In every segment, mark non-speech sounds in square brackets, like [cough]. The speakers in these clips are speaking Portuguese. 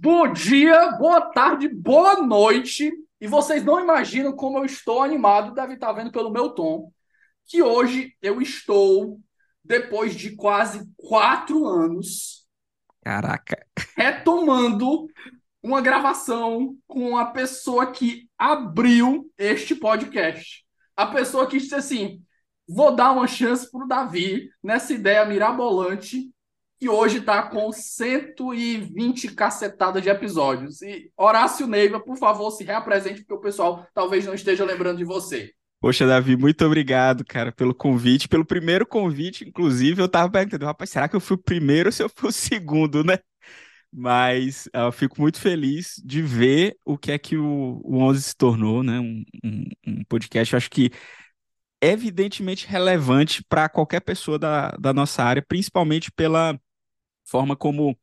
Bom dia, boa tarde, boa noite. E vocês não imaginam como eu estou animado, deve estar vendo pelo meu tom, que hoje eu estou, depois de quase quatro anos, Caraca. retomando uma gravação com a pessoa que abriu este podcast. A pessoa que disse assim: vou dar uma chance para o Davi nessa ideia mirabolante e hoje está com 120 cacetadas de episódios. E Horácio Neiva, por favor, se reapresente, porque o pessoal talvez não esteja lembrando de você. Poxa, Davi, muito obrigado, cara, pelo convite, pelo primeiro convite, inclusive, eu tava perguntando, rapaz, será que eu fui o primeiro ou se eu fui o segundo, né? Mas eu fico muito feliz de ver o que é que o, o 11 se tornou, né? Um, um, um podcast, acho que evidentemente relevante para qualquer pessoa da, da nossa área, principalmente pela forma como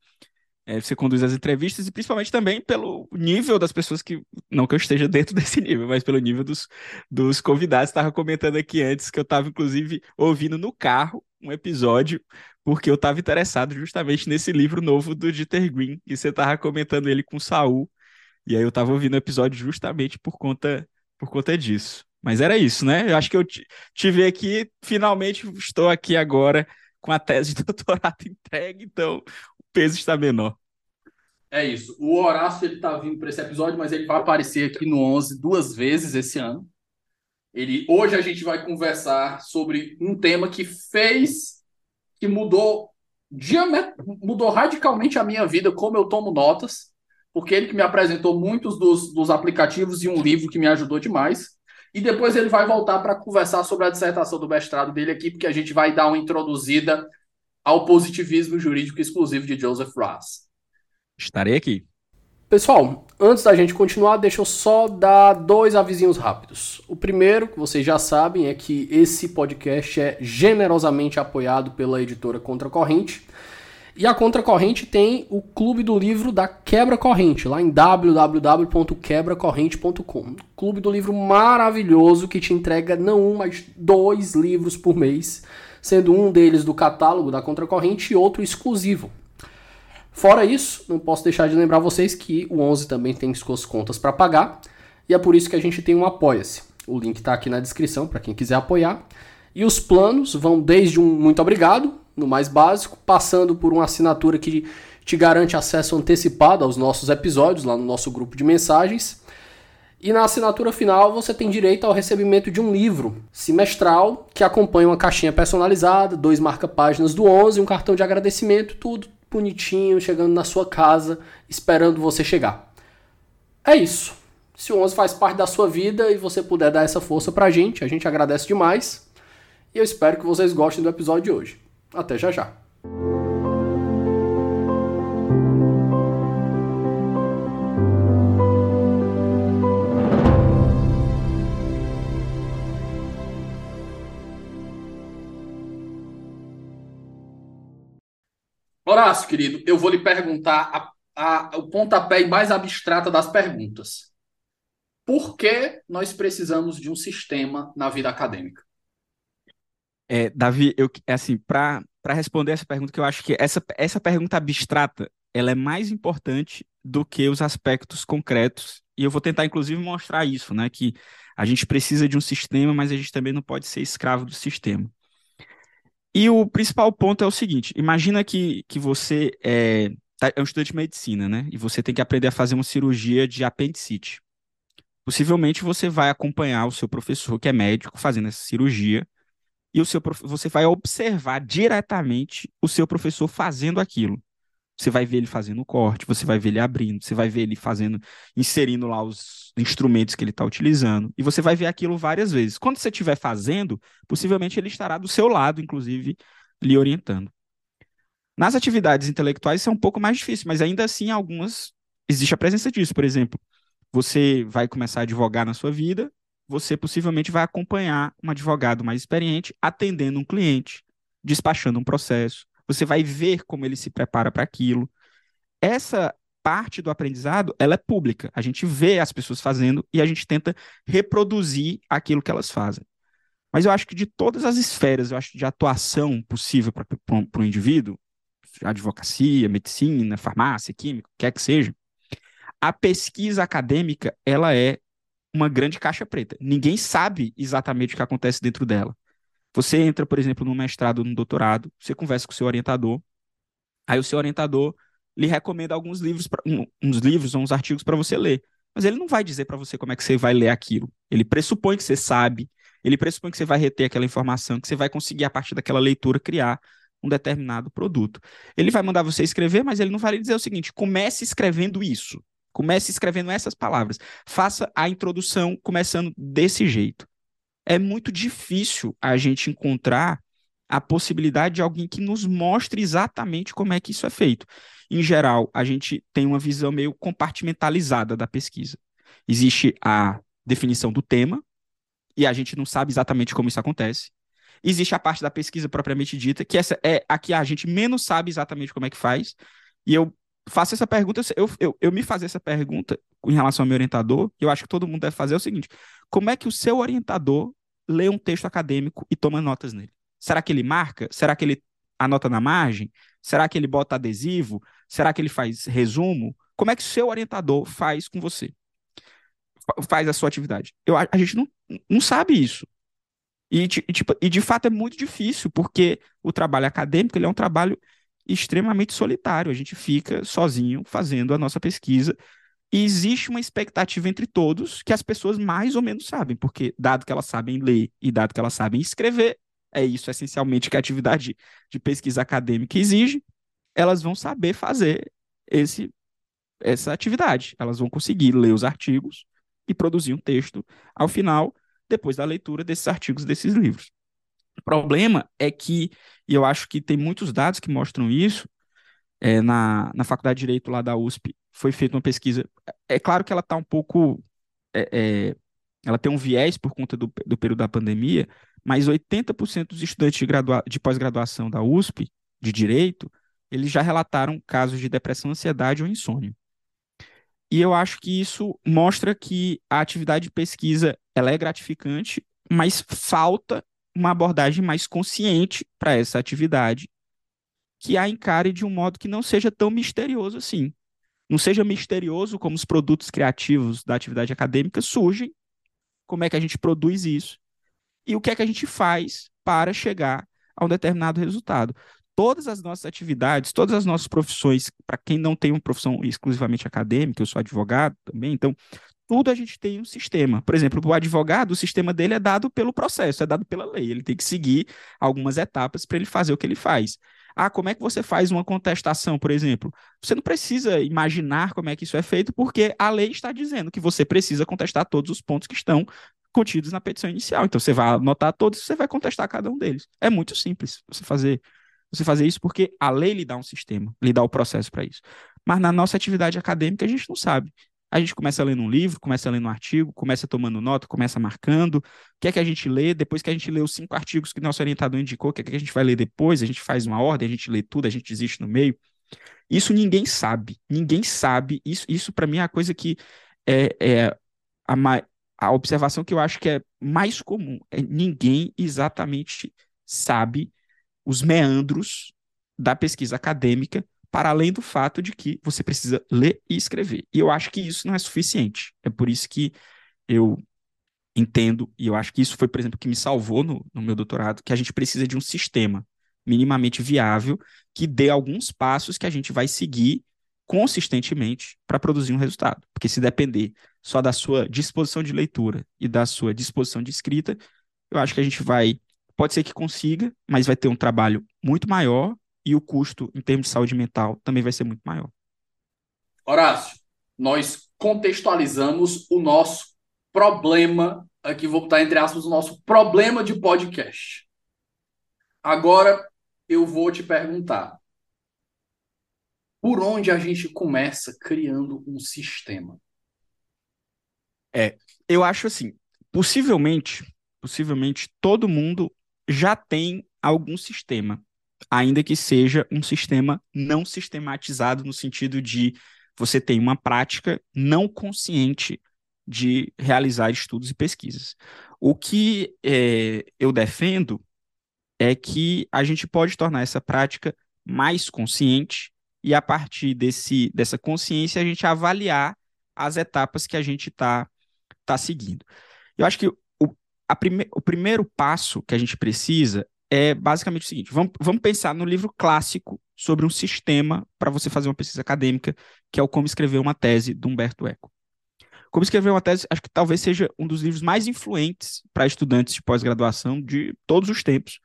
é, você conduz as entrevistas e principalmente também pelo nível das pessoas que, não que eu esteja dentro [laughs] desse nível, mas pelo nível dos, dos convidados. Estava comentando aqui antes que eu estava, inclusive, ouvindo no carro um episódio, porque eu estava interessado justamente nesse livro novo do Dieter Green, e você estava comentando ele com o Saul, e aí eu estava ouvindo o episódio justamente por conta, por conta disso. Mas era isso, né? Eu acho que eu tive aqui, finalmente estou aqui agora com a tese de doutorado [laughs] entregue, então o peso está menor. É isso. O Horácio ele tá vindo para esse episódio, mas ele vai aparecer aqui no 11 duas vezes esse ano. Ele hoje a gente vai conversar sobre um tema que fez que mudou mudou radicalmente a minha vida, como eu tomo notas, porque ele que me apresentou muitos dos, dos aplicativos e um livro que me ajudou demais. E depois ele vai voltar para conversar sobre a dissertação do mestrado dele aqui, porque a gente vai dar uma introduzida ao positivismo jurídico exclusivo de Joseph Ross. Estarei aqui. Pessoal, antes da gente continuar, deixa eu só dar dois avisinhos rápidos. O primeiro, que vocês já sabem, é que esse podcast é generosamente apoiado pela editora Contra Corrente. E a Contracorrente tem o Clube do Livro da Quebra Corrente, lá em www.quebracorrente.com. Clube do Livro maravilhoso que te entrega não um, mas dois livros por mês, sendo um deles do catálogo da Contracorrente e outro exclusivo. Fora isso, não posso deixar de lembrar vocês que o 11 também tem suas contas para pagar, e é por isso que a gente tem um Apoia-se. O link está aqui na descrição para quem quiser apoiar. E os planos vão desde um muito obrigado, no mais básico, passando por uma assinatura que te garante acesso antecipado aos nossos episódios lá no nosso grupo de mensagens. E na assinatura final você tem direito ao recebimento de um livro semestral que acompanha uma caixinha personalizada, dois marca-páginas do 11, um cartão de agradecimento, tudo bonitinho, chegando na sua casa, esperando você chegar. É isso. Se o 11 faz parte da sua vida e você puder dar essa força pra gente, a gente agradece demais. E eu espero que vocês gostem do episódio de hoje. Até já já. Horácio, querido, eu vou lhe perguntar a, a, o pontapé mais abstrato das perguntas. Por que nós precisamos de um sistema na vida acadêmica? É, Davi, eu, é assim, para responder essa pergunta, que eu acho que essa, essa pergunta abstrata, ela é mais importante do que os aspectos concretos, e eu vou tentar, inclusive, mostrar isso, né, que a gente precisa de um sistema, mas a gente também não pode ser escravo do sistema. E o principal ponto é o seguinte, imagina que, que você é, tá, é um estudante de medicina, né, e você tem que aprender a fazer uma cirurgia de apendicite. Possivelmente você vai acompanhar o seu professor, que é médico, fazendo essa cirurgia, e o seu você vai observar diretamente o seu professor fazendo aquilo. Você vai ver ele fazendo o corte, você vai ver ele abrindo, você vai ver ele fazendo, inserindo lá os instrumentos que ele está utilizando, e você vai ver aquilo várias vezes. Quando você estiver fazendo, possivelmente ele estará do seu lado, inclusive, lhe orientando. Nas atividades intelectuais isso é um pouco mais difícil, mas ainda assim algumas existe a presença disso. Por exemplo, você vai começar a advogar na sua vida, você possivelmente vai acompanhar um advogado mais experiente atendendo um cliente, despachando um processo. Você vai ver como ele se prepara para aquilo. Essa parte do aprendizado, ela é pública. A gente vê as pessoas fazendo e a gente tenta reproduzir aquilo que elas fazem. Mas eu acho que de todas as esferas, eu acho de atuação possível para um indivíduo, advocacia, medicina, farmácia, química, quer que seja, a pesquisa acadêmica, ela é uma grande caixa preta. Ninguém sabe exatamente o que acontece dentro dela. Você entra, por exemplo, no mestrado, no doutorado, você conversa com o seu orientador, aí o seu orientador lhe recomenda alguns livros, pra, um, uns livros ou uns artigos para você ler. Mas ele não vai dizer para você como é que você vai ler aquilo. Ele pressupõe que você sabe, ele pressupõe que você vai reter aquela informação, que você vai conseguir, a partir daquela leitura, criar um determinado produto. Ele vai mandar você escrever, mas ele não vai lhe dizer o seguinte: comece escrevendo isso. Comece escrevendo essas palavras. Faça a introdução começando desse jeito. É muito difícil a gente encontrar a possibilidade de alguém que nos mostre exatamente como é que isso é feito. Em geral, a gente tem uma visão meio compartimentalizada da pesquisa. Existe a definição do tema, e a gente não sabe exatamente como isso acontece. Existe a parte da pesquisa propriamente dita, que essa é a que a gente menos sabe exatamente como é que faz. E eu faço essa pergunta, eu, eu, eu me fazer essa pergunta em relação ao meu orientador, eu acho que todo mundo deve fazer é o seguinte: como é que o seu orientador lê um texto acadêmico e toma notas nele? Será que ele marca? Será que ele anota na margem? Será que ele bota adesivo? Será que ele faz resumo? Como é que o seu orientador faz com você? Faz a sua atividade. Eu, a, a gente não, não sabe isso. E, tipo, e de fato é muito difícil, porque o trabalho acadêmico ele é um trabalho extremamente solitário. A gente fica sozinho fazendo a nossa pesquisa. E existe uma expectativa entre todos que as pessoas mais ou menos sabem, porque dado que elas sabem ler e dado que elas sabem escrever, é isso essencialmente que a atividade de pesquisa acadêmica exige, elas vão saber fazer esse, essa atividade. Elas vão conseguir ler os artigos e produzir um texto ao final, depois da leitura desses artigos, desses livros. O problema é que, e eu acho que tem muitos dados que mostram isso, é, na, na Faculdade de Direito lá da USP foi feita uma pesquisa. É claro que ela está um pouco. É, é, ela tem um viés por conta do, do período da pandemia, mas 80% dos estudantes de, de pós-graduação da USP, de Direito, eles já relataram casos de depressão, ansiedade ou insônia. E eu acho que isso mostra que a atividade de pesquisa ela é gratificante, mas falta uma abordagem mais consciente para essa atividade, que a encare de um modo que não seja tão misterioso assim. Não seja misterioso como os produtos criativos da atividade acadêmica surgem, como é que a gente produz isso e o que é que a gente faz para chegar a um determinado resultado. Todas as nossas atividades, todas as nossas profissões, para quem não tem uma profissão exclusivamente acadêmica, eu sou advogado também, então tudo a gente tem um sistema. Por exemplo, o advogado, o sistema dele é dado pelo processo, é dado pela lei. Ele tem que seguir algumas etapas para ele fazer o que ele faz. Ah, como é que você faz uma contestação, por exemplo? Você não precisa imaginar como é que isso é feito, porque a lei está dizendo que você precisa contestar todos os pontos que estão contidos na petição inicial. Então você vai anotar todos e você vai contestar cada um deles. É muito simples você fazer você fazer isso porque a lei lhe dá um sistema, lhe dá o processo para isso. Mas na nossa atividade acadêmica a gente não sabe. A gente começa lendo um livro, começa lendo um artigo, começa tomando nota, começa marcando. O que é que a gente lê? Depois que a gente lê os cinco artigos que nosso orientador indicou, o que é que a gente vai ler depois? A gente faz uma ordem, a gente lê tudo, a gente desiste no meio. Isso ninguém sabe. Ninguém sabe. Isso, isso para mim é a coisa que é, é a, a observação que eu acho que é mais comum. É ninguém exatamente sabe os meandros da pesquisa acadêmica para além do fato de que você precisa ler e escrever. E eu acho que isso não é suficiente. É por isso que eu entendo, e eu acho que isso foi, por exemplo, que me salvou no, no meu doutorado, que a gente precisa de um sistema minimamente viável que dê alguns passos que a gente vai seguir consistentemente para produzir um resultado. Porque se depender só da sua disposição de leitura e da sua disposição de escrita, eu acho que a gente vai. Pode ser que consiga, mas vai ter um trabalho muito maior e o custo em termos de saúde mental também vai ser muito maior. Horácio, nós contextualizamos o nosso problema, aqui vou botar entre aspas o nosso problema de podcast. Agora eu vou te perguntar: por onde a gente começa criando um sistema? É, eu acho assim, possivelmente, possivelmente todo mundo já tem algum sistema ainda que seja um sistema não sistematizado no sentido de você tem uma prática não consciente de realizar estudos e pesquisas. O que é, eu defendo é que a gente pode tornar essa prática mais consciente e a partir desse, dessa consciência a gente avaliar as etapas que a gente está tá seguindo. Eu acho que o, prime, o primeiro passo que a gente precisa é basicamente o seguinte: vamos, vamos pensar no livro clássico sobre um sistema para você fazer uma pesquisa acadêmica, que é o Como Escrever uma Tese, do Humberto Eco. Como Escrever uma Tese, acho que talvez seja um dos livros mais influentes para estudantes de pós-graduação de todos os tempos,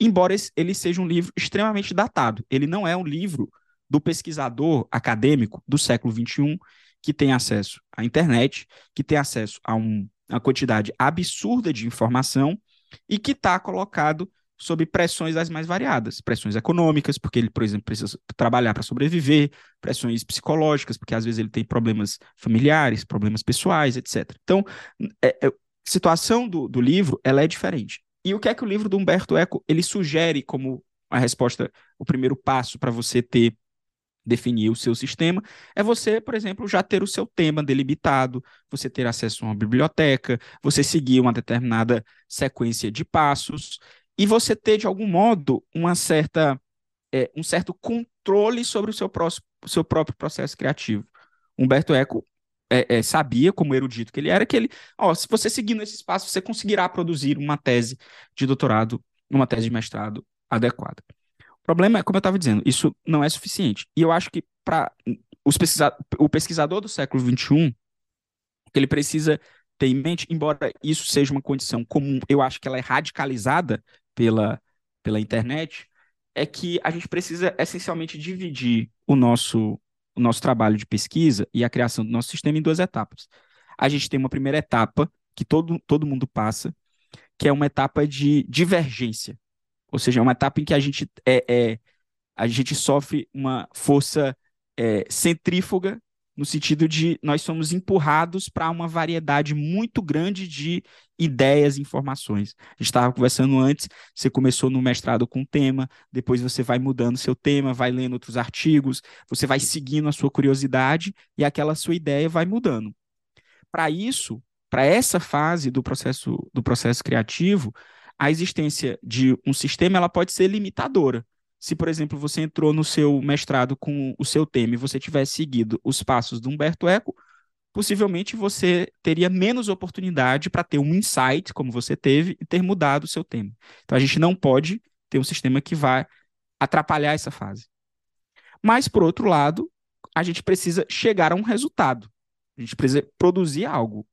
embora ele seja um livro extremamente datado. Ele não é um livro do pesquisador acadêmico do século XXI que tem acesso à internet, que tem acesso a um, uma quantidade absurda de informação e que está colocado sob pressões as mais variadas, pressões econômicas, porque ele, por exemplo, precisa trabalhar para sobreviver, pressões psicológicas, porque às vezes ele tem problemas familiares, problemas pessoais, etc. Então, é, é, a situação do, do livro ela é diferente. E o que é que o livro do Humberto Eco ele sugere como a resposta, o primeiro passo para você ter definir o seu sistema, é você, por exemplo, já ter o seu tema delimitado, você ter acesso a uma biblioteca, você seguir uma determinada sequência de passos e você ter, de algum modo, uma certa, é, um certo controle sobre o seu, próximo, seu próprio processo criativo. Humberto Eco é, é, sabia, como erudito que ele era, que ele, ó, se você seguir nesse espaço, você conseguirá produzir uma tese de doutorado, uma tese de mestrado adequada. O problema é, como eu estava dizendo, isso não é suficiente. E eu acho que para pesquisa o pesquisador do século XXI, o que ele precisa ter em mente, embora isso seja uma condição comum, eu acho que ela é radicalizada pela, pela internet, é que a gente precisa essencialmente dividir o nosso, o nosso trabalho de pesquisa e a criação do nosso sistema em duas etapas. A gente tem uma primeira etapa que todo, todo mundo passa, que é uma etapa de divergência. Ou seja, é uma etapa em que a gente, é, é a gente sofre uma força é, centrífuga no sentido de nós somos empurrados para uma variedade muito grande de ideias e informações. A gente estava conversando antes, você começou no mestrado com um tema, depois você vai mudando seu tema, vai lendo outros artigos, você vai seguindo a sua curiosidade e aquela sua ideia vai mudando. Para isso, para essa fase do processo do processo criativo, a existência de um sistema ela pode ser limitadora se, por exemplo, você entrou no seu mestrado com o seu tema e você tivesse seguido os passos do Humberto Eco, possivelmente você teria menos oportunidade para ter um insight, como você teve, e ter mudado o seu tema. Então, a gente não pode ter um sistema que vai atrapalhar essa fase. Mas, por outro lado, a gente precisa chegar a um resultado. A gente precisa produzir algo.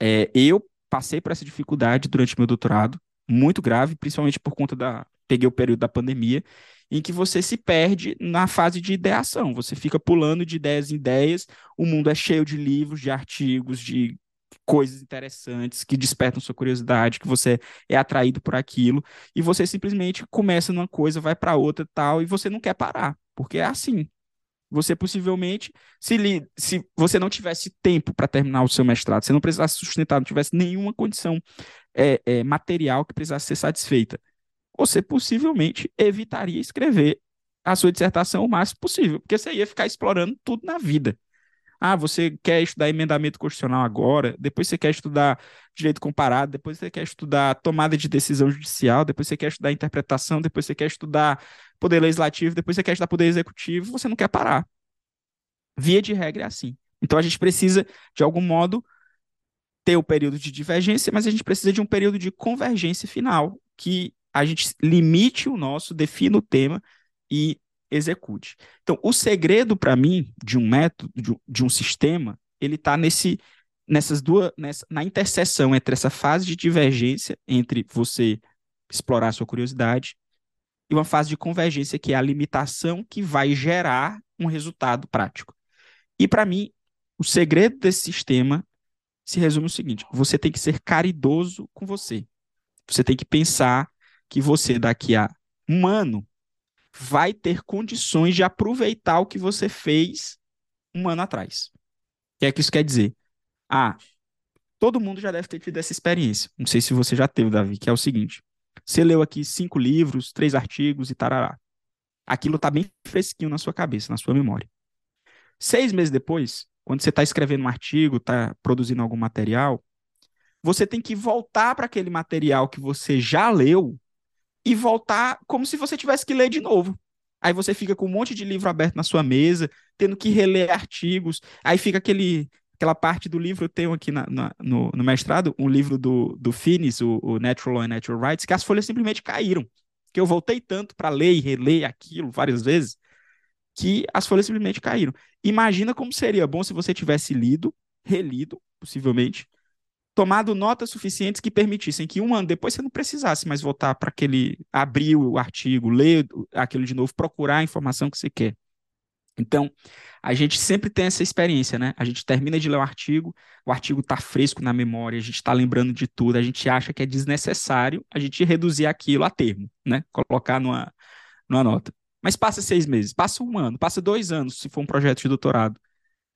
É, eu passei por essa dificuldade durante meu doutorado, muito grave, principalmente por conta da. Peguei o período da pandemia em que você se perde na fase de ideação. Você fica pulando de ideias em ideias, o mundo é cheio de livros, de artigos, de coisas interessantes que despertam sua curiosidade, que você é atraído por aquilo, e você simplesmente começa numa coisa, vai para outra tal, e você não quer parar, porque é assim. Você possivelmente, se, li, se você não tivesse tempo para terminar o seu mestrado, se não precisasse sustentar, não tivesse nenhuma condição é, é, material que precisasse ser satisfeita, você possivelmente evitaria escrever a sua dissertação o máximo possível, porque você ia ficar explorando tudo na vida. Ah, você quer estudar emendamento constitucional agora, depois você quer estudar direito comparado, depois você quer estudar tomada de decisão judicial, depois você quer estudar interpretação, depois você quer estudar poder legislativo, depois você quer estudar poder executivo, você não quer parar. Via de regra é assim. Então a gente precisa, de algum modo, ter o período de divergência, mas a gente precisa de um período de convergência final, que a gente limite o nosso, defina o tema e execute. Então, o segredo para mim de um método, de um, de um sistema, ele está nesse nessas duas nessa, na interseção entre essa fase de divergência entre você explorar a sua curiosidade e uma fase de convergência que é a limitação que vai gerar um resultado prático. E para mim, o segredo desse sistema se resume no seguinte: você tem que ser caridoso com você. Você tem que pensar que você, daqui a um ano, vai ter condições de aproveitar o que você fez um ano atrás. O que é que isso quer dizer? Ah, todo mundo já deve ter tido essa experiência. Não sei se você já teve, Davi, que é o seguinte: você leu aqui cinco livros, três artigos e tarará. Aquilo está bem fresquinho na sua cabeça, na sua memória. Seis meses depois, quando você está escrevendo um artigo, está produzindo algum material, você tem que voltar para aquele material que você já leu e voltar como se você tivesse que ler de novo. Aí você fica com um monte de livro aberto na sua mesa, tendo que reler artigos. Aí fica aquele, aquela parte do livro, eu tenho aqui na, na, no, no, mestrado, um livro do, do Finis, o, o Natural Law and Natural Rights, que as folhas simplesmente caíram. Que eu voltei tanto para ler e reler aquilo várias vezes, que as folhas simplesmente caíram. Imagina como seria bom se você tivesse lido, relido, possivelmente, tomado notas suficientes que permitissem que um ano depois você não precisasse mais voltar para aquele, abrir o artigo, ler aquilo de novo, procurar a informação que você quer. Então, a gente sempre tem essa experiência, né? A gente termina de ler o artigo, o artigo está fresco na memória, a gente está lembrando de tudo, a gente acha que é desnecessário a gente reduzir aquilo a termo, né? Colocar numa, numa nota. Mas passa seis meses, passa um ano, passa dois anos, se for um projeto de doutorado.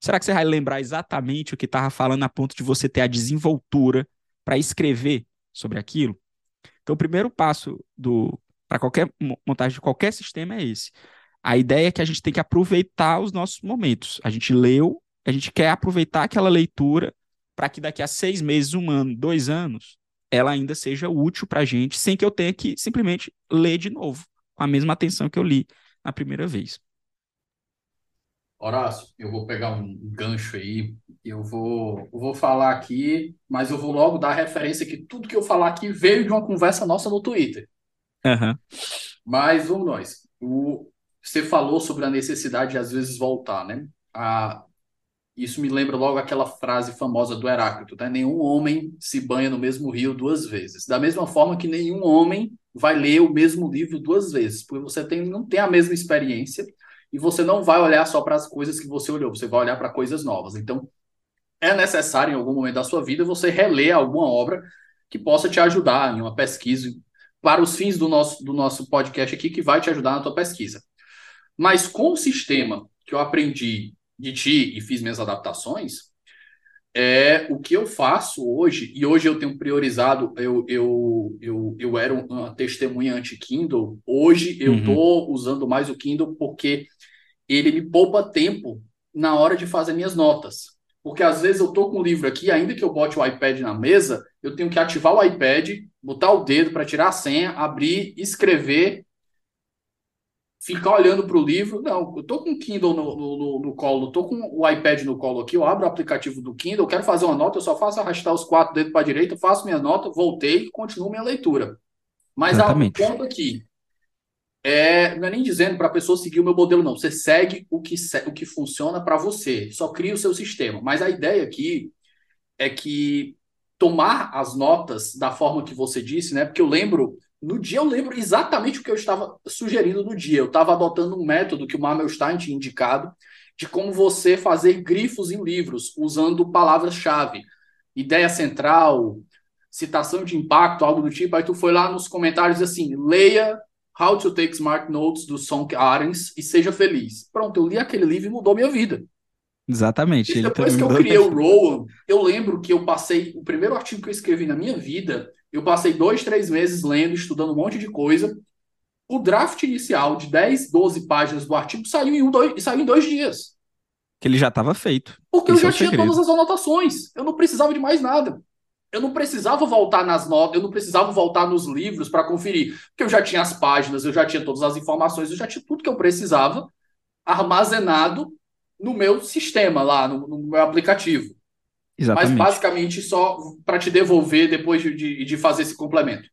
Será que você vai lembrar exatamente o que estava falando a ponto de você ter a desenvoltura para escrever sobre aquilo? Então, o primeiro passo para qualquer montagem de qualquer sistema é esse. A ideia é que a gente tem que aproveitar os nossos momentos. A gente leu, a gente quer aproveitar aquela leitura para que daqui a seis meses, um ano, dois anos, ela ainda seja útil para a gente, sem que eu tenha que simplesmente ler de novo, com a mesma atenção que eu li na primeira vez. Horácio, eu vou pegar um gancho aí, eu vou, eu vou falar aqui, mas eu vou logo dar referência que tudo que eu falar aqui veio de uma conversa nossa no Twitter. Uhum. Mas vamos nós. O, você falou sobre a necessidade de às vezes voltar, né? A, isso me lembra logo aquela frase famosa do Heráclito, né? Nenhum homem se banha no mesmo rio duas vezes. Da mesma forma que nenhum homem vai ler o mesmo livro duas vezes, porque você tem, não tem a mesma experiência e você não vai olhar só para as coisas que você olhou, você vai olhar para coisas novas. Então, é necessário em algum momento da sua vida você reler alguma obra que possa te ajudar em uma pesquisa para os fins do nosso, do nosso podcast aqui, que vai te ajudar na tua pesquisa. Mas com o sistema que eu aprendi de ti e fiz minhas adaptações, é o que eu faço hoje, e hoje eu tenho priorizado, eu, eu, eu, eu era uma testemunha anti-Kindle, hoje eu estou uhum. usando mais o Kindle porque ele me poupa tempo na hora de fazer minhas notas. Porque às vezes eu estou com o livro aqui, ainda que eu bote o iPad na mesa, eu tenho que ativar o iPad, botar o dedo para tirar a senha, abrir, escrever ficar olhando para o livro. Não, eu tô com o Kindle no, no, no, colo, tô com o iPad no colo aqui, eu abro o aplicativo do Kindle, quero fazer uma nota, eu só faço arrastar os quatro dedos para a direita, faço minha nota, voltei e continuo minha leitura. Mas há um ponto aqui. É, não é nem dizendo para a pessoa seguir o meu modelo, não. Você segue o que, o que funciona para você, só cria o seu sistema. Mas a ideia aqui é que tomar as notas da forma que você disse, né? Porque eu lembro no dia eu lembro exatamente o que eu estava sugerindo no dia. Eu estava adotando um método que o Marmelstein tinha indicado de como você fazer grifos em livros usando palavras-chave, ideia central, citação de impacto, algo do tipo. Aí tu foi lá nos comentários assim, leia How to Take Smart Notes do Sonk Arens e seja feliz. Pronto, eu li aquele livro e mudou minha vida. Exatamente. E depois que eu criei o Rowan, eu lembro que eu passei o primeiro artigo que eu escrevi na minha vida eu passei dois, três meses lendo, estudando um monte de coisa. O draft inicial de 10, 12 páginas do artigo saiu em, um, dois, saiu em dois dias. Que ele já estava feito. Porque Esse eu já é tinha todas as anotações. Eu não precisava de mais nada. Eu não precisava voltar nas notas, eu não precisava voltar nos livros para conferir. Porque eu já tinha as páginas, eu já tinha todas as informações, eu já tinha tudo que eu precisava armazenado no meu sistema lá, no, no meu aplicativo. Exatamente. Mas basicamente só para te devolver depois de, de, fazer esse complemento.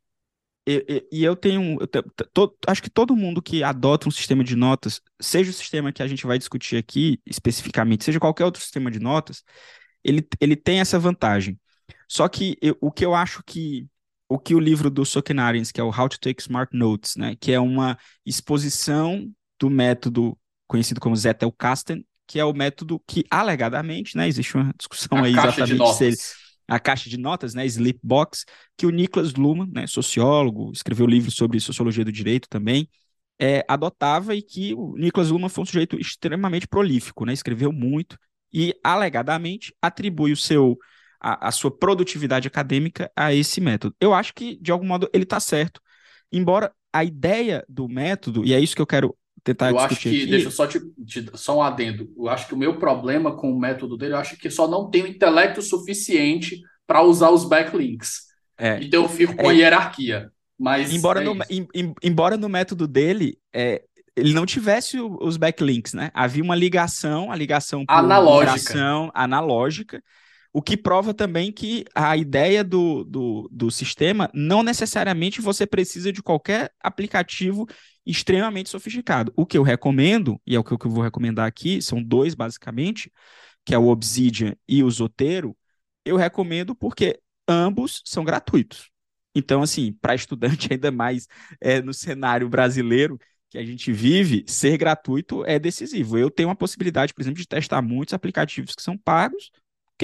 E, e, e eu tenho. Eu to, acho que todo mundo que adota um sistema de notas, seja o sistema que a gente vai discutir aqui especificamente, seja qualquer outro sistema de notas, ele, ele tem essa vantagem. Só que eu, o que eu acho que. O que o livro do Sokenarins, que é o How to Take Smart Notes, né, que é uma exposição do método conhecido como Zettelkasten, que é o método que, alegadamente, né, existe uma discussão a aí exatamente se ele, a caixa de notas, né, Sleepbox, que o Niklas Luhmann, né, sociólogo, escreveu livro sobre sociologia do direito também, é, adotava e que o Niklas Luhmann foi um sujeito extremamente prolífico, né, escreveu muito e, alegadamente, atribui o seu a, a sua produtividade acadêmica a esse método. Eu acho que, de algum modo, ele está certo, embora a ideia do método, e é isso que eu quero tentar eu acho que, aqui. deixa eu só, te, te, só um adendo. Eu acho que o meu problema com o método dele, eu acho que só não tenho intelecto suficiente para usar os backlinks. É. Então eu fico com é. a hierarquia. Mas embora, é no, em, embora no método dele, é, ele não tivesse os backlinks, né? Havia uma ligação, a ligação analógica. analógica, o que prova também que a ideia do, do, do sistema não necessariamente você precisa de qualquer aplicativo extremamente sofisticado. O que eu recomendo, e é o que eu vou recomendar aqui, são dois basicamente, que é o Obsidian e o Zotero, eu recomendo porque ambos são gratuitos. Então, assim, para estudante [laughs] ainda mais é, no cenário brasileiro, que a gente vive, ser gratuito é decisivo. Eu tenho a possibilidade, por exemplo, de testar muitos aplicativos que são pagos,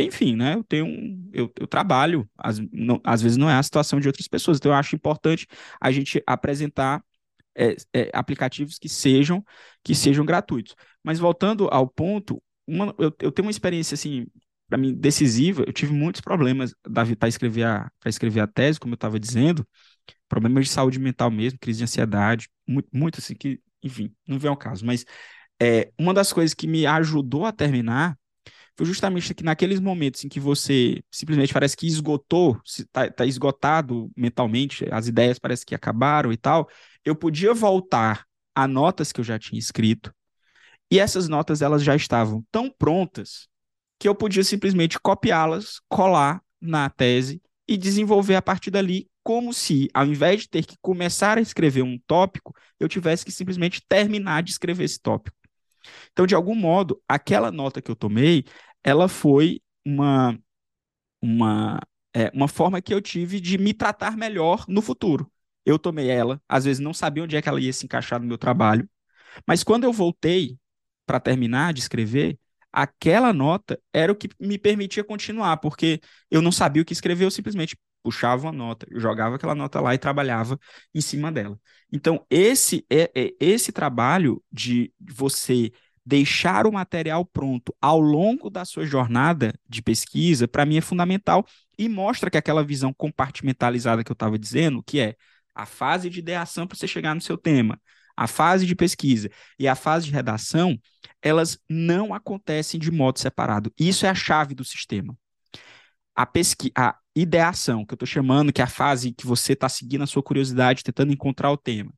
que, enfim, né, eu tenho um, eu, eu trabalho, às, não, às vezes não é a situação de outras pessoas, então eu acho importante a gente apresentar é, é, aplicativos que sejam que sejam gratuitos. Mas voltando ao ponto, uma, eu, eu tenho uma experiência assim para mim decisiva. Eu tive muitos problemas, para escrever a para escrever a tese, como eu estava dizendo, problemas de saúde mental mesmo, crise de ansiedade, muito, muito assim, que, enfim, não vem ao caso. Mas é, uma das coisas que me ajudou a terminar foi justamente que naqueles momentos em que você simplesmente parece que esgotou, está tá esgotado mentalmente, as ideias parece que acabaram e tal, eu podia voltar a notas que eu já tinha escrito, e essas notas elas já estavam tão prontas que eu podia simplesmente copiá-las, colar na tese e desenvolver a partir dali como se, ao invés de ter que começar a escrever um tópico, eu tivesse que simplesmente terminar de escrever esse tópico. Então, de algum modo, aquela nota que eu tomei, ela foi uma, uma, é, uma forma que eu tive de me tratar melhor no futuro. Eu tomei ela, às vezes não sabia onde é que ela ia se encaixar no meu trabalho, mas quando eu voltei para terminar de escrever, aquela nota era o que me permitia continuar, porque eu não sabia o que escrever, eu simplesmente puxava uma nota, jogava aquela nota lá e trabalhava em cima dela. Então, esse é, é esse trabalho de você deixar o material pronto ao longo da sua jornada de pesquisa, para mim é fundamental e mostra que aquela visão compartimentalizada que eu estava dizendo, que é a fase de ideação para você chegar no seu tema, a fase de pesquisa e a fase de redação, elas não acontecem de modo separado. Isso é a chave do sistema. A, pesqui a ideação, que eu estou chamando, que é a fase que você está seguindo a sua curiosidade, tentando encontrar o tema.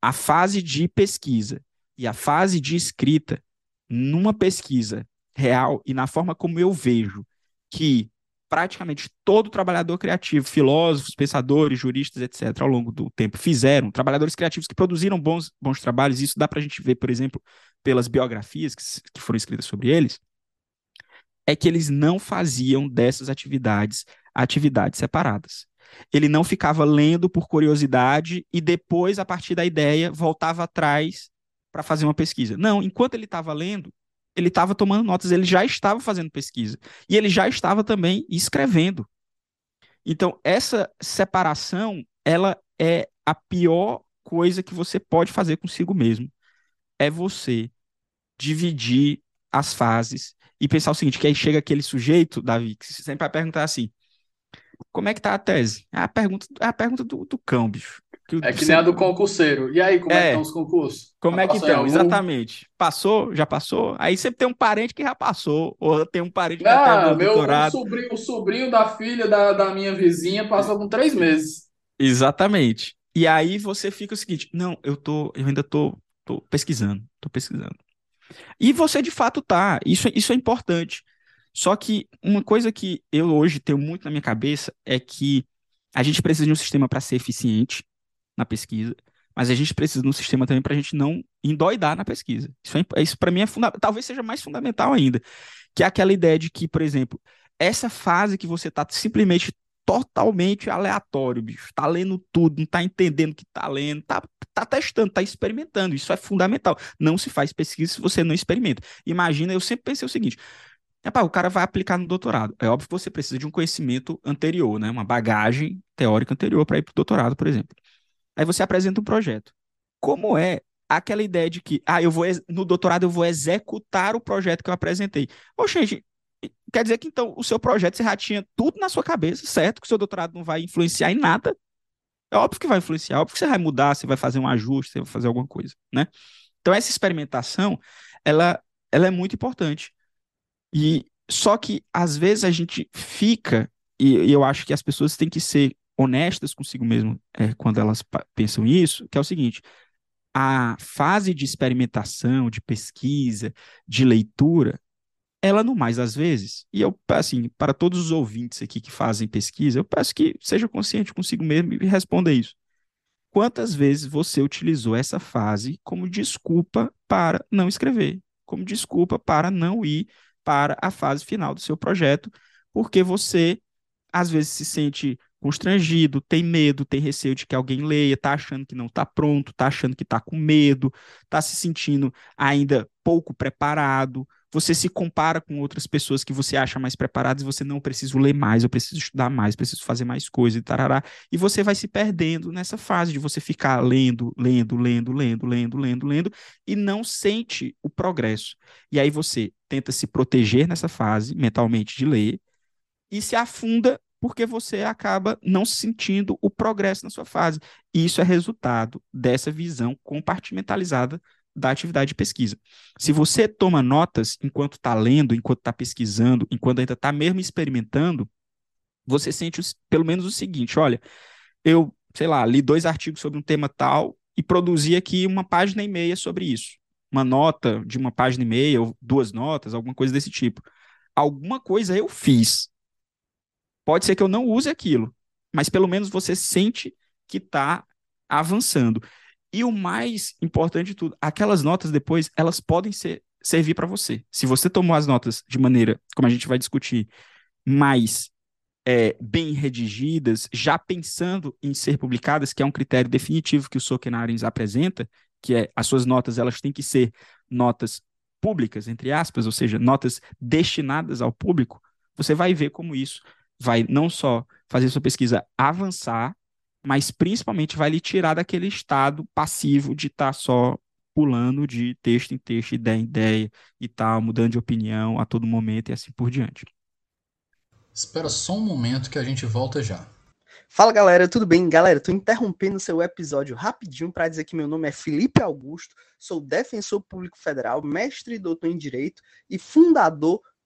A fase de pesquisa e a fase de escrita, numa pesquisa real e na forma como eu vejo que praticamente todo trabalhador criativo, filósofos, pensadores, juristas, etc., ao longo do tempo fizeram, trabalhadores criativos que produziram bons, bons trabalhos, isso dá para a gente ver, por exemplo, pelas biografias que, que foram escritas sobre eles, é que eles não faziam dessas atividades atividades separadas. Ele não ficava lendo por curiosidade e depois, a partir da ideia, voltava atrás para fazer uma pesquisa. Não, enquanto ele estava lendo, ele estava tomando notas, ele já estava fazendo pesquisa. E ele já estava também escrevendo. Então, essa separação, ela é a pior coisa que você pode fazer consigo mesmo. É você dividir as fases e pensar o seguinte, que aí chega aquele sujeito, Davi, que sempre vai perguntar assim, como é que tá a tese? É a pergunta, é a pergunta do, do cão, bicho. Que é que nem a do concurseiro. E aí, como é, é que estão os concursos? Como já é que estão? Exatamente. Passou? Já passou? Aí sempre tem um parente que já passou, ou tem um parente que já tem meu, doutorado. O sobrinho, o sobrinho da filha da, da minha vizinha passou com três meses. Exatamente. E aí você fica o seguinte, não, eu tô, eu ainda tô, tô pesquisando, tô pesquisando. E você de fato tá, isso, isso é importante. Só que uma coisa que eu hoje tenho muito na minha cabeça é que a gente precisa de um sistema para ser eficiente na pesquisa, mas a gente precisa de um sistema também para a gente não endoidar na pesquisa. Isso, é, isso para mim é fundamental, talvez seja mais fundamental ainda, que é aquela ideia de que, por exemplo, essa fase que você está simplesmente totalmente aleatório, bicho, tá lendo tudo, não tá entendendo o que tá lendo, tá, tá testando, tá experimentando, isso é fundamental. Não se faz pesquisa se você não experimenta. Imagina, eu sempre pensei o seguinte, o cara vai aplicar no doutorado. É óbvio que você precisa de um conhecimento anterior, né? Uma bagagem teórica anterior para ir para o doutorado, por exemplo. Aí você apresenta um projeto. Como é aquela ideia de que, ah, eu vou no doutorado eu vou executar o projeto que eu apresentei? Poxa, gente, quer dizer que então o seu projeto você já tinha tudo na sua cabeça, certo? Que o seu doutorado não vai influenciar em nada. É óbvio que vai influenciar, óbvio que você vai mudar, você vai fazer um ajuste, você vai fazer alguma coisa, né? Então essa experimentação, ela, ela é muito importante. E só que às vezes a gente fica, e, e eu acho que as pessoas têm que ser honestas consigo mesmo é, quando elas pensam isso, que é o seguinte: a fase de experimentação, de pesquisa, de leitura, ela no mais às vezes, e eu, assim, para todos os ouvintes aqui que fazem pesquisa, eu peço que seja consciente consigo mesmo e responda isso. Quantas vezes você utilizou essa fase como desculpa para não escrever, como desculpa para não ir para a fase final do seu projeto, porque você às vezes se sente constrangido, tem medo, tem receio de que alguém leia, tá achando que não está pronto, tá achando que está com medo, tá se sentindo ainda pouco preparado. Você se compara com outras pessoas que você acha mais preparadas e você não preciso ler mais, eu preciso estudar mais, preciso fazer mais coisas e tarará. E você vai se perdendo nessa fase de você ficar lendo, lendo, lendo, lendo, lendo, lendo, lendo e não sente o progresso. E aí você tenta se proteger nessa fase mentalmente de ler e se afunda porque você acaba não sentindo o progresso na sua fase. E isso é resultado dessa visão compartimentalizada da atividade de pesquisa. Se você toma notas enquanto está lendo, enquanto está pesquisando, enquanto ainda está mesmo experimentando, você sente os, pelo menos o seguinte: olha, eu, sei lá, li dois artigos sobre um tema tal e produzi aqui uma página e meia sobre isso. Uma nota de uma página e meia, ou duas notas, alguma coisa desse tipo. Alguma coisa eu fiz. Pode ser que eu não use aquilo, mas pelo menos você sente que está avançando. E o mais importante de tudo, aquelas notas depois, elas podem ser, servir para você. Se você tomou as notas de maneira, como a gente vai discutir, mais é, bem redigidas, já pensando em ser publicadas, que é um critério definitivo que o Sokenarens apresenta, que é as suas notas elas têm que ser notas públicas, entre aspas, ou seja, notas destinadas ao público, você vai ver como isso vai não só fazer sua pesquisa avançar, mas principalmente vai lhe tirar daquele estado passivo de estar tá só pulando de texto em texto, ideia em ideia e tal, mudando de opinião a todo momento e assim por diante. Espera só um momento que a gente volta já. Fala galera, tudo bem? Galera, tô interrompendo seu episódio rapidinho para dizer que meu nome é Felipe Augusto, sou defensor público federal, mestre e doutor em direito e fundador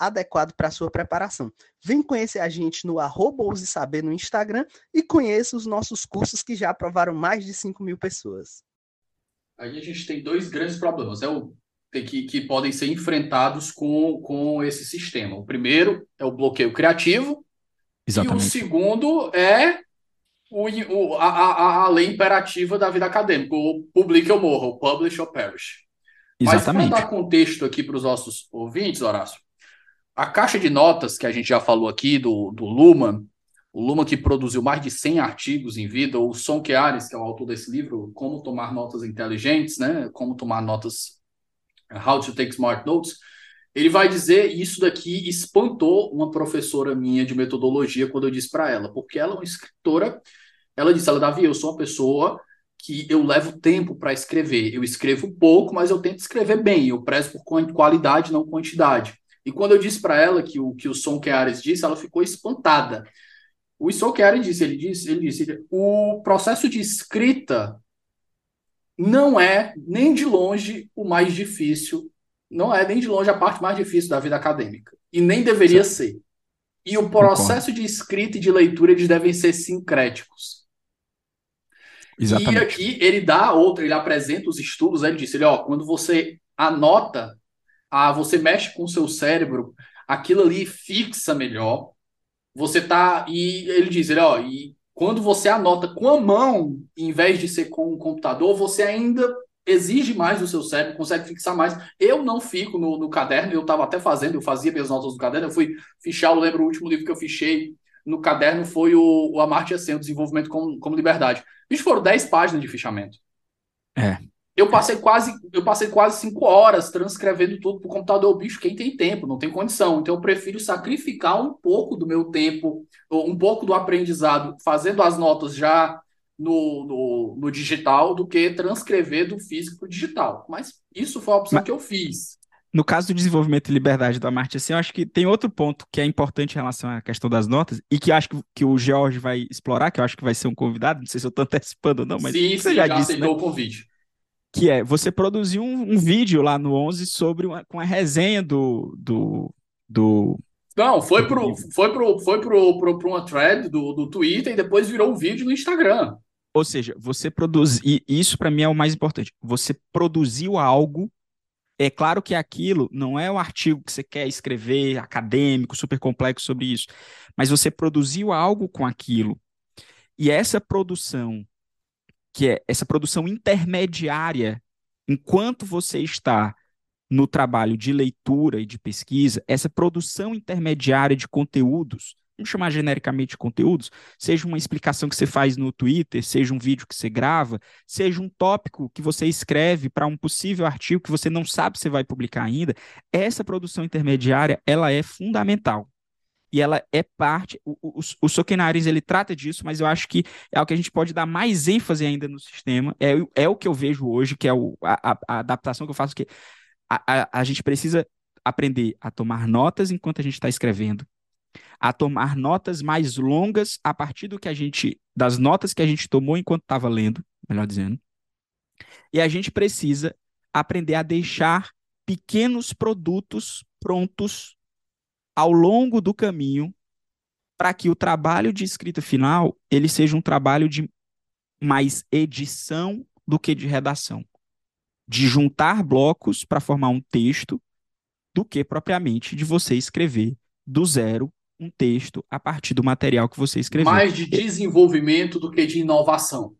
adequado para sua preparação. Vem conhecer a gente no arroba Ouse Saber no Instagram e conheça os nossos cursos que já aprovaram mais de 5 mil pessoas. Aí a gente tem dois grandes problemas é o, que, que podem ser enfrentados com, com esse sistema. O primeiro é o bloqueio criativo, Exatamente. e o segundo é o, o, a, a, a lei imperativa da vida acadêmica, o publique ou morra, o publish or perish. Exatamente. Mas para dar contexto aqui para os nossos ouvintes, Horácio, a caixa de notas que a gente já falou aqui do, do Luman, o Luman que produziu mais de 100 artigos em vida, o Son Kearis, que é o autor desse livro, Como Tomar Notas Inteligentes, né? Como Tomar Notas, How to Take Smart Notes, ele vai dizer, isso daqui espantou uma professora minha de metodologia quando eu disse para ela, porque ela é uma escritora, ela disse, ela, Davi, eu sou uma pessoa que eu levo tempo para escrever, eu escrevo pouco, mas eu tento escrever bem, eu prezo por qualidade, não quantidade. E quando eu disse para ela que o que o Son Keares disse, ela ficou espantada. O Son Keares disse, ele disse, ele disse, o processo de escrita não é nem de longe o mais difícil, não é nem de longe a parte mais difícil da vida acadêmica e nem deveria ser. E o processo de escrita e de leitura eles devem ser sincréticos. Exatamente. E aqui ele dá outra, ele apresenta os estudos, ele disse, ele, ó, quando você anota ah, você mexe com o seu cérebro, aquilo ali fixa melhor. Você tá. E ele diz, ele, ó, e quando você anota com a mão, em vez de ser com o computador, você ainda exige mais do seu cérebro, consegue fixar mais. Eu não fico no, no caderno, eu estava até fazendo, eu fazia minhas notas no caderno, eu fui fichar, eu lembro o último livro que eu fichei no caderno foi o, o Amartya Sen, o Desenvolvimento como, como Liberdade. Bicho, foram 10 páginas de fichamento. É. Eu passei quase, eu passei quase cinco horas transcrevendo tudo pro computador. Bicho, quem tem tempo, não tem condição. Então eu prefiro sacrificar um pouco do meu tempo, um pouco do aprendizado, fazendo as notas já no, no, no digital do que transcrever do físico para o digital. Mas isso foi a opção Mas- que eu fiz. No caso do desenvolvimento e liberdade da Marte, assim, eu acho que tem outro ponto que é importante em relação à questão das notas, e que acho que, que o George vai explorar, que eu acho que vai ser um convidado, não sei se eu estou antecipando ou não, mas sim, você já já, disse, né? aceitou o convite. Que é, você produziu um, um vídeo lá no 11 sobre uma, com a resenha do, do, do... Não, foi pro, foi pro, foi pro, pro, pro uma thread do, do Twitter e depois virou um vídeo no Instagram. Ou seja, você produz, e isso para mim é o mais importante, você produziu algo, é claro que aquilo não é um artigo que você quer escrever, acadêmico, super complexo sobre isso, mas você produziu algo com aquilo. E essa produção, que é essa produção intermediária, enquanto você está no trabalho de leitura e de pesquisa, essa produção intermediária de conteúdos, vamos chamar genericamente de conteúdos, seja uma explicação que você faz no Twitter, seja um vídeo que você grava, seja um tópico que você escreve para um possível artigo que você não sabe se vai publicar ainda, essa produção intermediária, ela é fundamental. E ela é parte, o, o, o ele trata disso, mas eu acho que é o que a gente pode dar mais ênfase ainda no sistema, é, é o que eu vejo hoje, que é o, a, a- a adaptação que eu faço, que a, a, a gente precisa aprender a tomar notas enquanto a gente está escrevendo, a tomar notas mais longas a partir do que a gente, das notas que a gente tomou enquanto estava lendo, melhor dizendo. E a gente precisa aprender a deixar pequenos produtos prontos ao longo do caminho para que o trabalho de escrita final ele seja um trabalho de mais edição do que de redação, de juntar blocos para formar um texto do que propriamente de você escrever do zero um texto a partir do material que você escreveu. Mais de desenvolvimento do que de inovação.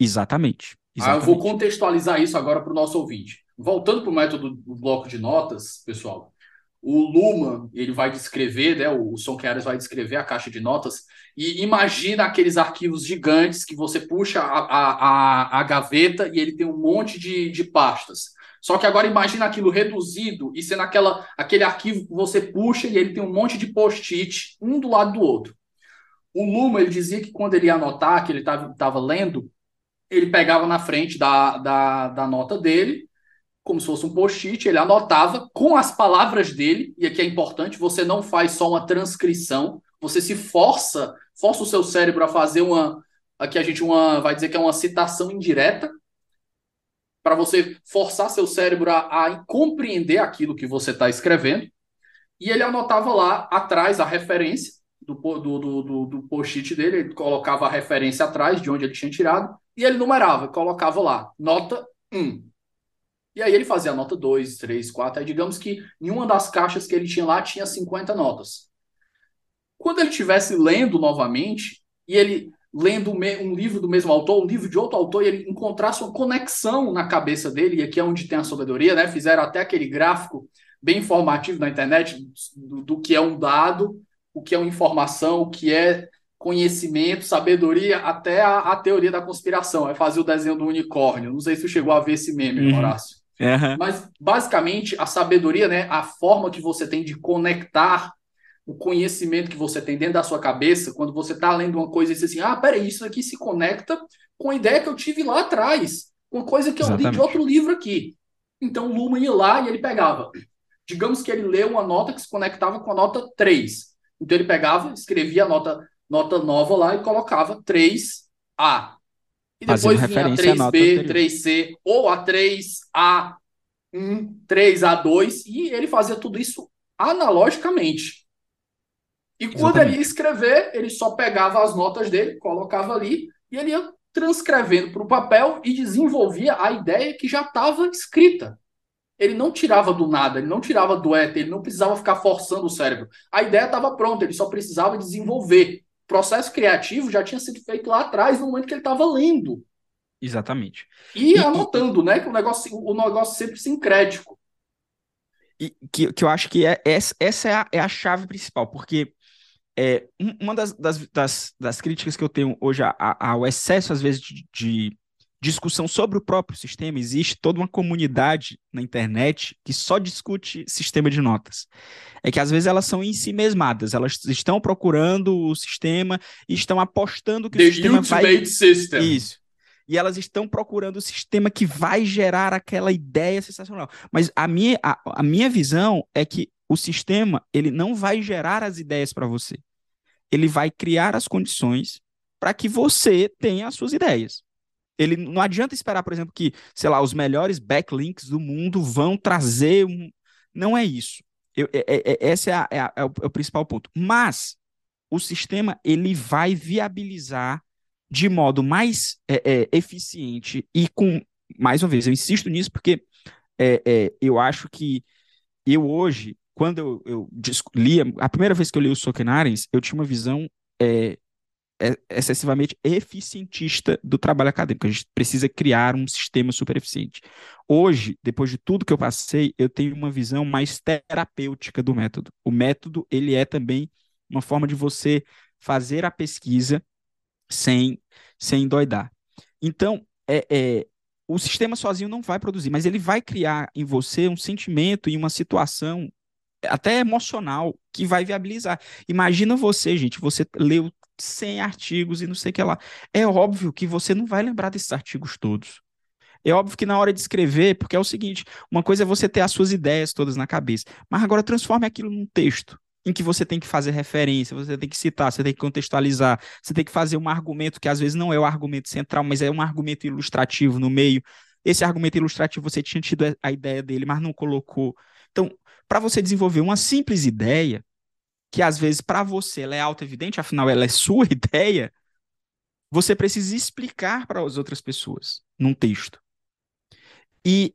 Exatamente. Ah, eu vou exatamente. contextualizar isso agora para o nosso ouvinte. Voltando para o método do bloco de notas, pessoal, o Luhmann, ele vai descrever, né, o Son Keras vai descrever a caixa de notas, e imagina aqueles arquivos gigantes que você puxa a, a, a, gaveta e ele tem um monte de, de pastas. Só que agora imagina aquilo reduzido e sendo aquela, aquele arquivo que você puxa e ele tem um monte de post-it, um do lado do outro. O Luhmann, ele dizia que quando ele ia anotar, que ele estava lendo, ele pegava na frente da, da, da nota dele, como se fosse um post-it, ele anotava com as palavras dele, e aqui é importante, você não faz só uma transcrição, você se força, força o seu cérebro a fazer uma, aqui a gente uma, vai dizer que é uma citação indireta, para você forçar seu cérebro a, a compreender aquilo que você está escrevendo, e ele anotava lá atrás a referência do, do, do, do, post-it dele, ele colocava a referência atrás de onde ele tinha tirado, e ele numerava, colocava lá, nota 1. E aí ele fazia a nota 2, 3, 4. Aí digamos que em uma das caixas que ele tinha lá tinha 50 notas. Quando ele estivesse lendo novamente, e ele lendo um livro do mesmo autor, um livro de outro autor, e ele encontrasse uma conexão na cabeça dele, e aqui é onde tem a sabedoria, né? Fizeram até aquele gráfico bem informativo na internet do, do que é um dado, o que é uma informação, o que é conhecimento, sabedoria, até a, a, teoria da conspiração. É fazer o desenho do unicórnio. Não sei se você chegou a ver esse meme, Uhum. Horácio. Aham. Mas, basicamente, a sabedoria, né, a forma que você tem de conectar o conhecimento que você tem dentro da sua cabeça, quando você está lendo uma coisa e diz assim, ah, peraí, isso aqui se conecta com a ideia que eu tive lá atrás, com a coisa que eu li de Exatamente. outro livro aqui. Então, o Luhmann ia lá e ele pegava. Digamos que ele leu uma nota que se conectava com a nota 3. Então, ele pegava, escrevia a nota, nota nova lá e colocava 3A. E depois vinha a referência à nota 3B, anterior. 3C, ou a 3A1, 3A2, e ele fazia tudo isso analogicamente. E quando ele Exatamente. ia escrever, ele só pegava as notas dele, colocava ali, e ele ia transcrevendo para o papel e desenvolvia a ideia que já estava escrita. Ele não tirava do nada, ele não tirava do éter, ele não precisava ficar forçando o cérebro. A ideia estava pronta, ele só precisava desenvolver. Processo criativo já tinha sido feito lá atrás, no momento que ele estava lendo. Exatamente. E, E- anotando, né? Que o negócio, o negócio sempre sincrético. E que, que eu acho que é, essa, essa é, a, é a chave principal, porque é, um- uma das, das, das, das críticas que eu tenho hoje ao excesso, às vezes, de, de, discussão sobre o próprio sistema, existe toda uma comunidade na internet que só discute sistema de notas. É que às vezes elas são em si mesmadas, elas estão procurando o sistema e estão apostando que The o sistema vai. System. Isso. E elas estão procurando o sistema que vai gerar aquela ideia sensacional. Mas a minha, a, a minha visão é que o sistema ele não vai gerar as ideias para você. Ele vai criar as condições para que você tenha as suas ideias. Ele não adianta esperar, por exemplo, que, sei lá, os melhores backlinks do mundo vão trazer um. Não é isso. Eu, é, é, é esse é, a, é, a, é, o, é, o, principal ponto. Mas o sistema ele vai viabilizar de modo mais eficiente e com. Mais uma vez, eu insisto nisso porque eu acho que eu hoje, quando eu, eu lia, a primeira vez que eu li o Sokenarens, eu tinha uma visão é excessivamente eficientista do trabalho acadêmico. A gente precisa criar um sistema super eficiente. Hoje, depois de tudo que eu passei, eu tenho uma visão mais terapêutica do método. O método, ele é também uma forma de você fazer a pesquisa sem, sem doidar. Então, é, é, o sistema sozinho não vai produzir, mas ele vai criar em você um sentimento e uma situação até emocional que vai viabilizar. Imagina você, gente, você leu 100 artigos e não sei o que lá. É óbvio que você não vai lembrar desses artigos todos. É óbvio que na hora de escrever, porque é o seguinte, uma coisa é você ter as suas ideias todas na cabeça, mas agora transforme aquilo num texto em que você tem que fazer referência, você tem que citar, você tem que contextualizar, você tem que fazer um argumento que às vezes não é o argumento central, mas é um argumento ilustrativo no meio. Esse argumento ilustrativo você tinha tido a ideia dele, mas não colocou. Então, para você desenvolver uma simples ideia, que às vezes para você ela é auto-evidente, afinal ela é sua [laughs] ideia, você precisa explicar para as outras pessoas num texto. E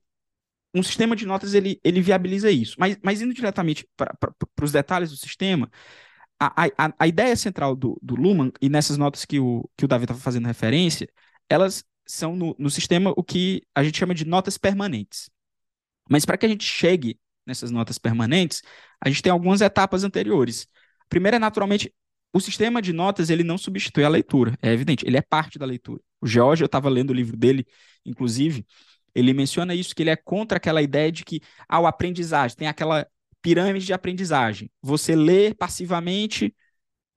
um sistema de notas ele, ele viabiliza isso. Mas, mas indo diretamente para os detalhes do sistema, a, a, a ideia central do, do Luhmann, e nessas notas que o, que o Davi estava fazendo referência, elas são no, no sistema o que a gente chama de notas permanentes. Mas para que a gente chegue nessas notas permanentes, a gente tem algumas etapas anteriores. Primeiro é naturalmente o sistema de notas ele não substitui a leitura, é evidente, ele é parte da leitura. O George, eu estava lendo o livro dele, inclusive, ele menciona isso, que ele é contra aquela ideia de que ao ah, aprendizagem, tem aquela pirâmide de aprendizagem. Você lê passivamente,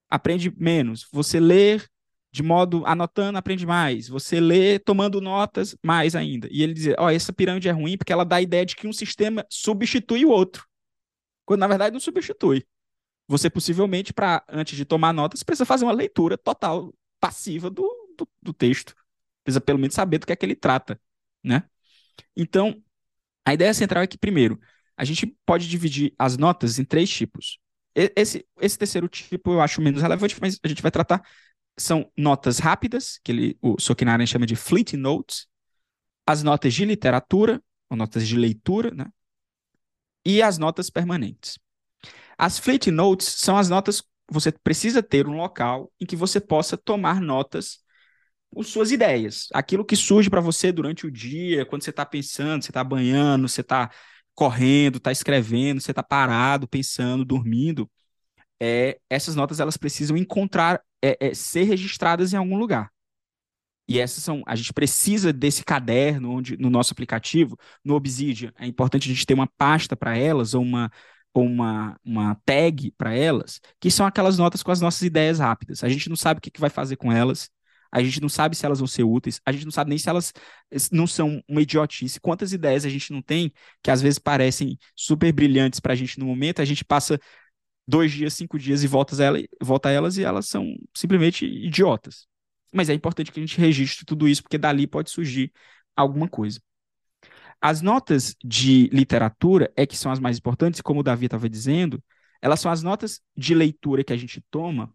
aprende menos. Você lê de modo anotando, aprende mais. Você lê tomando notas, mais ainda. E ele dizia: Ó, oh, essa pirâmide é ruim porque ela dá a ideia de que um sistema substitui o outro. Quando na verdade não substitui. Você possivelmente, para antes de tomar notas, precisa fazer uma leitura total, passiva do, do, do texto. Precisa pelo menos saber do que é que ele trata, né? Então, a ideia central é que, primeiro, a gente pode dividir as notas em três tipos. Esse, esse terceiro tipo eu acho menos relevante, mas a gente vai tratar são notas rápidas, que ele, o Sokinaren chama de fleet notes, as notas de literatura, ou notas de leitura, né? e as notas permanentes. As fleet notes são as notas você precisa ter um local em que você possa tomar notas com suas ideias, aquilo que surge para você durante o dia, quando você está pensando, você está banhando, você está correndo, está escrevendo, você está parado, pensando, dormindo. É, essas notas elas precisam encontrar é, é, ser registradas em algum lugar. E essas são, a gente precisa desse caderno onde no nosso aplicativo, no Obsidian, é importante a gente ter uma pasta para elas ou uma ou uma, uma tag para elas, que são aquelas notas com as nossas ideias rápidas. A gente não sabe o que, que vai fazer com elas, a gente não sabe se elas vão ser úteis, a gente não sabe nem se elas não são uma idiotice. Quantas ideias a gente não tem que às vezes parecem super brilhantes para a gente no momento, a gente passa dois dias, cinco dias e volta, ela, volta a elas e elas são simplesmente idiotas. Mas é importante que a gente registre tudo isso, porque dali pode surgir alguma coisa. As notas de literatura é que são as mais importantes, como o Davi estava dizendo, elas são as notas de leitura que a gente toma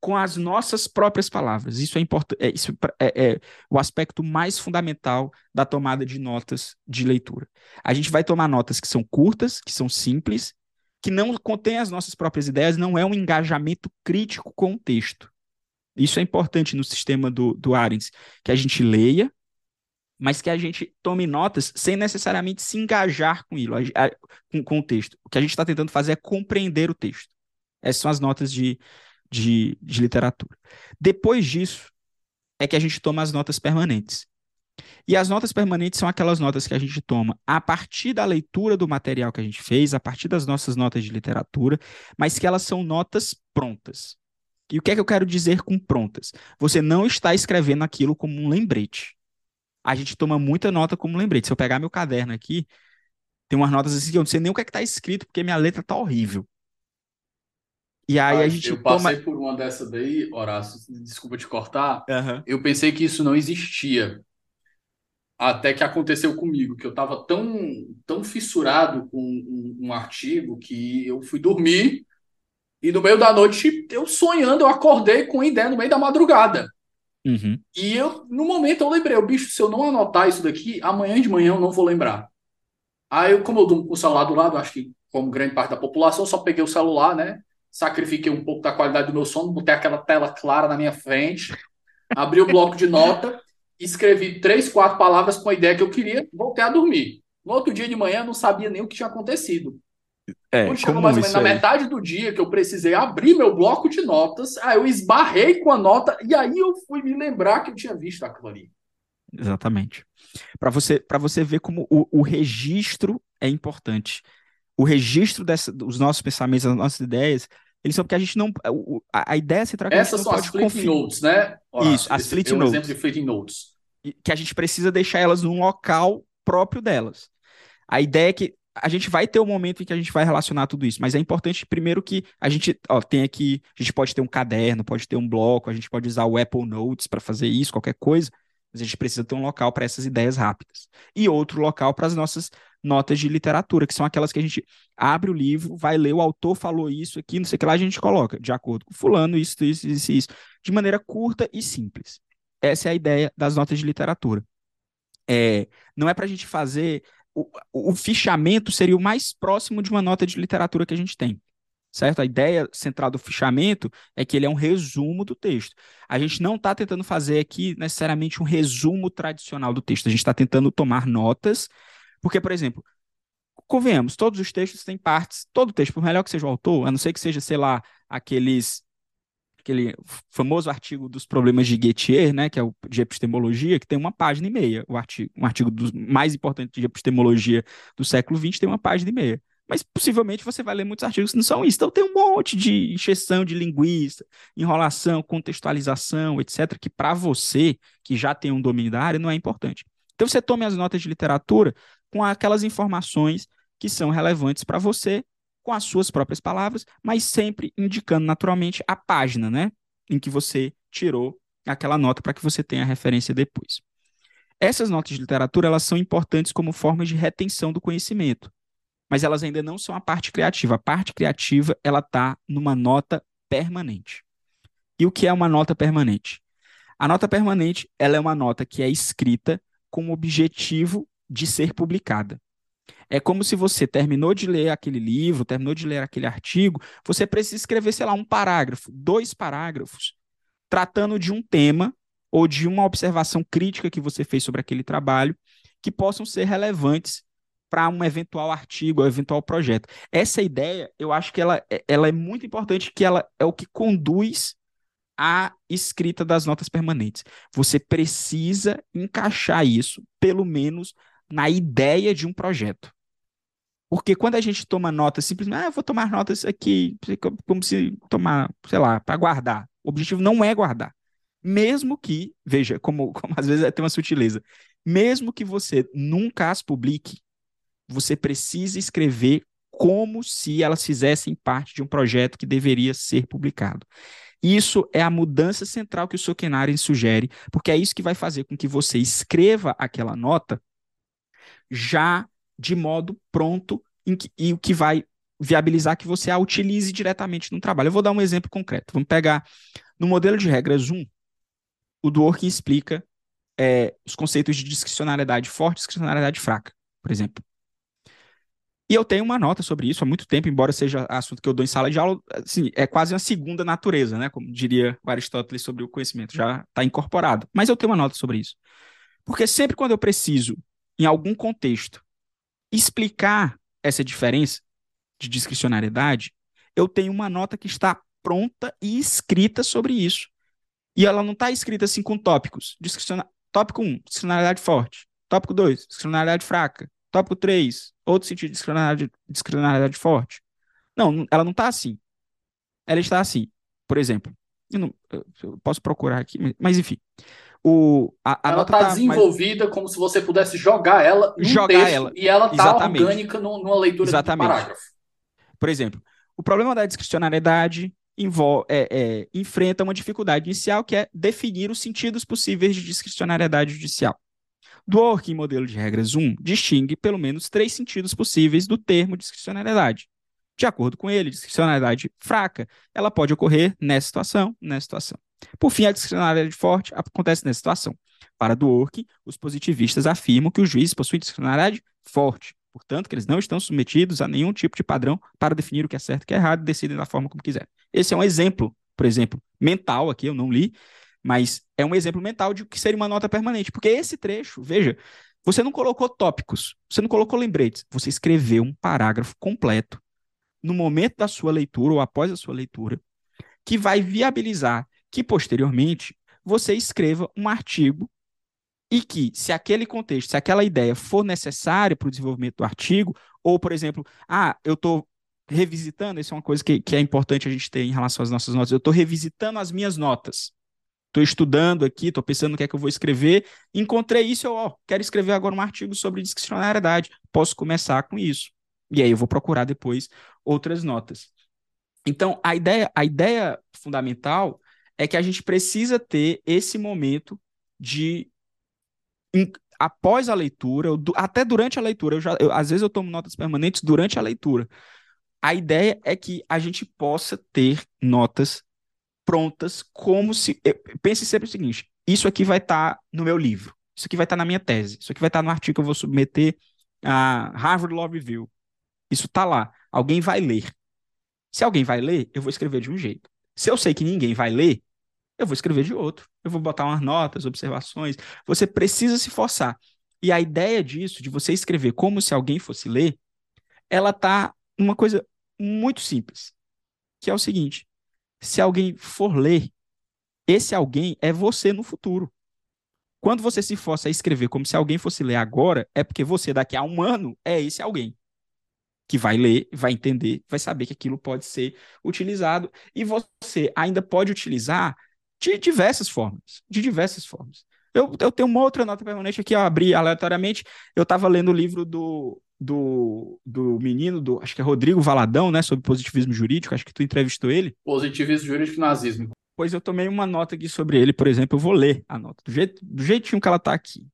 com as nossas próprias palavras. Isso é importante, é, isso é, é, o aspecto mais fundamental da tomada de notas de leitura. A gente vai tomar notas que são curtas, que são simples, que não contém as nossas próprias ideias, não é um engajamento crítico com o texto. Isso é importante no sistema do, do Arens, que a gente leia, mas que a gente tome notas sem necessariamente se engajar com, ele, com, com o texto. O que a gente está tentando fazer é compreender o texto. Essas são as notas de, de, de literatura. Depois disso, é que a gente toma as notas permanentes, E as notas permanentes são aquelas notas que a gente toma a partir da leitura do material que a gente fez, a partir das nossas notas de literatura, mas que elas são notas prontas. E o que é que eu quero dizer com prontas? Você não está escrevendo aquilo como um lembrete. A gente toma muita nota como lembrete. Se eu pegar meu caderno aqui, tem umas notas assim que eu não sei nem o que é que está escrito, porque minha letra está horrível. E aí Ah, a gente eu toma. passei por uma dessa daí, Horácio, desculpa te cortar. Aham. Eu pensei que isso não existia. Até que aconteceu comigo, que eu estava tão, tão fissurado com um, um artigo que eu fui dormir e no meio da noite, eu sonhando, eu acordei com a ideia no meio da madrugada. Uhum. E eu, no momento, eu lembrei, o bicho, se eu não anotar isso daqui, amanhã de manhã eu não vou lembrar. Aí, eu, como eu durmo com o celular do lado, acho que como grande parte da população, eu só peguei o celular, né? Sacrifiquei um pouco da qualidade do meu sono, botei aquela tela clara na minha frente, abri o bloco de nota, escrevi três, quatro palavras com a ideia que eu queria, voltei a dormir. No outro dia de manhã, eu não sabia nem o que tinha acontecido. É, Quando chegou mais ou menos na metade do dia que eu precisei abrir meu bloco de notas, aí eu esbarrei com a nota e aí eu fui me lembrar que eu tinha visto aquilo ali. Exatamente. Para você, você ver como o, o registro é importante. O registro dessa, dos nossos pensamentos, das nossas ideias, eles são porque a gente não. A, a ideia é que a gente Essas são as Fleeting. Notes, né? Isso, as Fleeting um Notes. exemplo de Fleeting Notes. que a gente precisa deixar elas num local próprio delas. A ideia é que a gente vai ter um momento em que a gente vai relacionar tudo isso, mas é importante primeiro que a gente, ó, tem aqui, a gente pode ter um caderno, pode ter um bloco, a gente pode usar o Apple Notes para fazer isso, qualquer coisa, mas a gente precisa ter um local para essas ideias rápidas. E outro local para as nossas notas de literatura, que são aquelas que a gente abre o livro, vai ler, o autor falou isso aqui, não sei o que lá, a gente coloca, de acordo com fulano, isso, isso, isso, isso, de maneira curta e simples. Essa é a ideia das notas de literatura. É, não é para a gente fazer. O, o fichamento seria o mais próximo de uma nota de literatura que a gente tem. Certo? A ideia central do fichamento é que ele é um resumo do texto. A gente não está tentando fazer aqui necessariamente um resumo tradicional do texto. A gente está tentando tomar notas, porque, por exemplo, convenhamos, todos os textos têm partes, todo texto, por melhor que seja o autor, a não ser que seja, sei lá, aqueles aquele famoso artigo dos problemas de Gettier, né, que é o de epistemologia, que tem uma página e meia. O artigo, um artigo dos mais importantes de epistemologia do século XX tem uma página e meia. Mas possivelmente você vai ler muitos artigos que não são isso. Então tem um monte de encheção de linguista, enrolação, contextualização, etc., que para você, que já tem um domínio da área, não é importante. Então você tome as notas de literatura com aquelas informações que são relevantes para você com as suas próprias palavras, mas sempre indicando naturalmente a página, né, em que você tirou aquela nota para que você tenha a referência depois. Essas notas de literatura, elas são importantes como formas de retenção do conhecimento, mas elas ainda não são a parte criativa. A parte criativa, ela está numa nota permanente. E o que é uma nota permanente? A nota permanente, ela é uma nota que é escrita com o objetivo de ser publicada. É como se você terminou de ler aquele livro, terminou de ler aquele artigo, você precisa escrever, sei lá, um parágrafo, dois parágrafos, tratando de um tema ou de uma observação crítica que você fez sobre aquele trabalho, que possam ser relevantes para um eventual artigo ou eventual projeto. Essa ideia, eu acho que ela, ela é muito importante, que ela é o que conduz a escrita das notas permanentes. Você precisa encaixar isso, pelo menos, na ideia de um projeto. Porque quando a gente toma notas simplesmente, ah, eu vou tomar notas aqui, como se tomar, sei lá, para guardar. O objetivo não é guardar. Mesmo que, veja, como, [laughs] como às vezes tem uma sutileza, mesmo que você nunca as publique, você precisa escrever como se elas fizessem parte de um projeto que deveria ser publicado. Isso é a mudança central que o Sokenaren sugere, porque é isso que vai fazer com que você escreva aquela nota já de modo pronto que, e o que vai viabilizar que você a utilize diretamente no trabalho. Eu vou dar um exemplo concreto. Vamos pegar no modelo de regras 1, o Dworkin explica é, os conceitos de discricionariedade forte e discricionariedade fraca, por exemplo. E eu tenho uma nota sobre isso há muito tempo, embora seja assunto que eu dou em sala de aula, assim, é quase uma segunda natureza, né? Como diria Aristóteles sobre o conhecimento, já está incorporado. Mas eu tenho uma nota sobre isso. Porque sempre quando eu preciso, em algum contexto, explicar essa diferença de discricionariedade, eu tenho uma nota que está pronta e escrita sobre isso. E ela não está escrita assim com tópicos. Discriciona... Tópico 1, discricionalidade forte. Tópico 2, discricionalidade fraca. Tópico 3, outro sentido de discricionalidade, discricionalidade forte. Não, ela não está assim. Ela está assim. Por exemplo, eu, não, eu posso procurar aqui, mas enfim. O, a, a ela está tá desenvolvida mais... como se você pudesse jogar ela no jogar texto ela. e ela está orgânica numa leitura Exatamente. do parágrafo. Por exemplo, o problema da discricionariedade envolve, é, é, enfrenta uma dificuldade inicial que é definir os sentidos possíveis de discricionariedade judicial. Dworkin, modelo de regras 1, distingue pelo menos três sentidos possíveis do termo discricionariedade. De acordo com ele, discricionariedade fraca, ela pode ocorrer nessa situação, nessa situação. Por fim, a discricionariedade forte acontece nessa situação. Para Dworkin, os positivistas afirmam que os juízes possuem discricionariedade forte, portanto, que eles não estão submetidos a nenhum tipo de padrão para definir o que é certo e o que é errado e decidem da forma como quiserem. Esse é um exemplo, por exemplo, mental aqui, eu não li, mas é um exemplo mental de o que seria uma nota permanente, porque esse trecho, veja, você não colocou tópicos, você não colocou lembretes, você escreveu um parágrafo completo no momento da sua leitura ou após a sua leitura, que vai viabilizar que posteriormente você escreva um artigo e que, se aquele contexto, se aquela ideia for necessária para o desenvolvimento do artigo, ou, por exemplo, ah, eu estou revisitando, isso é uma coisa que, que é importante a gente ter em relação às nossas notas, eu estou revisitando as minhas notas. Estou estudando aqui, estou pensando no que é que eu vou escrever, encontrei isso, eu ó, quero escrever agora um artigo sobre discricionariedade, posso começar com isso. E aí eu vou procurar depois outras notas. Então, a ideia, a ideia fundamental é que a gente precisa ter esse momento de após a leitura, até durante a leitura, eu já, eu, às vezes eu tomo notas permanentes durante a leitura. A ideia é que a gente possa ter notas prontas, como se. Pense sempre o seguinte: isso aqui vai estar tá no meu livro, isso aqui vai estar tá na minha tese, isso aqui vai estar tá no artigo que eu vou submeter a Harvard Law Review. Isso está lá. Alguém vai ler. Se alguém vai ler, eu vou escrever de um jeito. Se eu sei que ninguém vai ler, eu vou escrever de outro. Eu vou botar umas notas, observações. Você precisa se forçar. E a ideia disso, de você escrever como se alguém fosse ler, ela tá numa coisa muito simples, que é o seguinte: se alguém for ler, esse alguém é você no futuro. Quando você se força a escrever como se alguém fosse ler agora, é porque você daqui a um ano é esse alguém que vai ler, vai entender, vai saber que aquilo pode ser utilizado e você ainda pode utilizar de diversas formas, de diversas formas. Eu, eu tenho uma outra nota permanente aqui, eu abri aleatoriamente, eu estava lendo o livro do, do, do menino, do, acho que é Rodrigo Valadão, né, sobre positivismo jurídico, acho que tu entrevistou ele. Positivismo jurídico e nazismo. Pois eu tomei uma nota aqui sobre ele, por exemplo, eu vou ler a nota, do, jeito, do jeitinho que ela está aqui.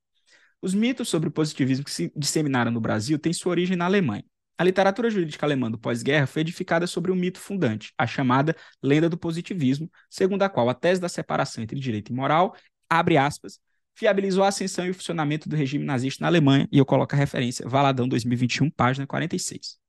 Os mitos sobre o positivismo que se disseminaram no Brasil têm sua origem na Alemanha. A literatura jurídica alemã do pós-guerra foi edificada sobre um mito fundante, a chamada lenda do positivismo, segundo a qual a tese da separação entre direito e moral, abre aspas, fiabilizou a ascensão e o funcionamento do regime nazista na Alemanha, e eu coloco a referência Valadão 2021, página 46.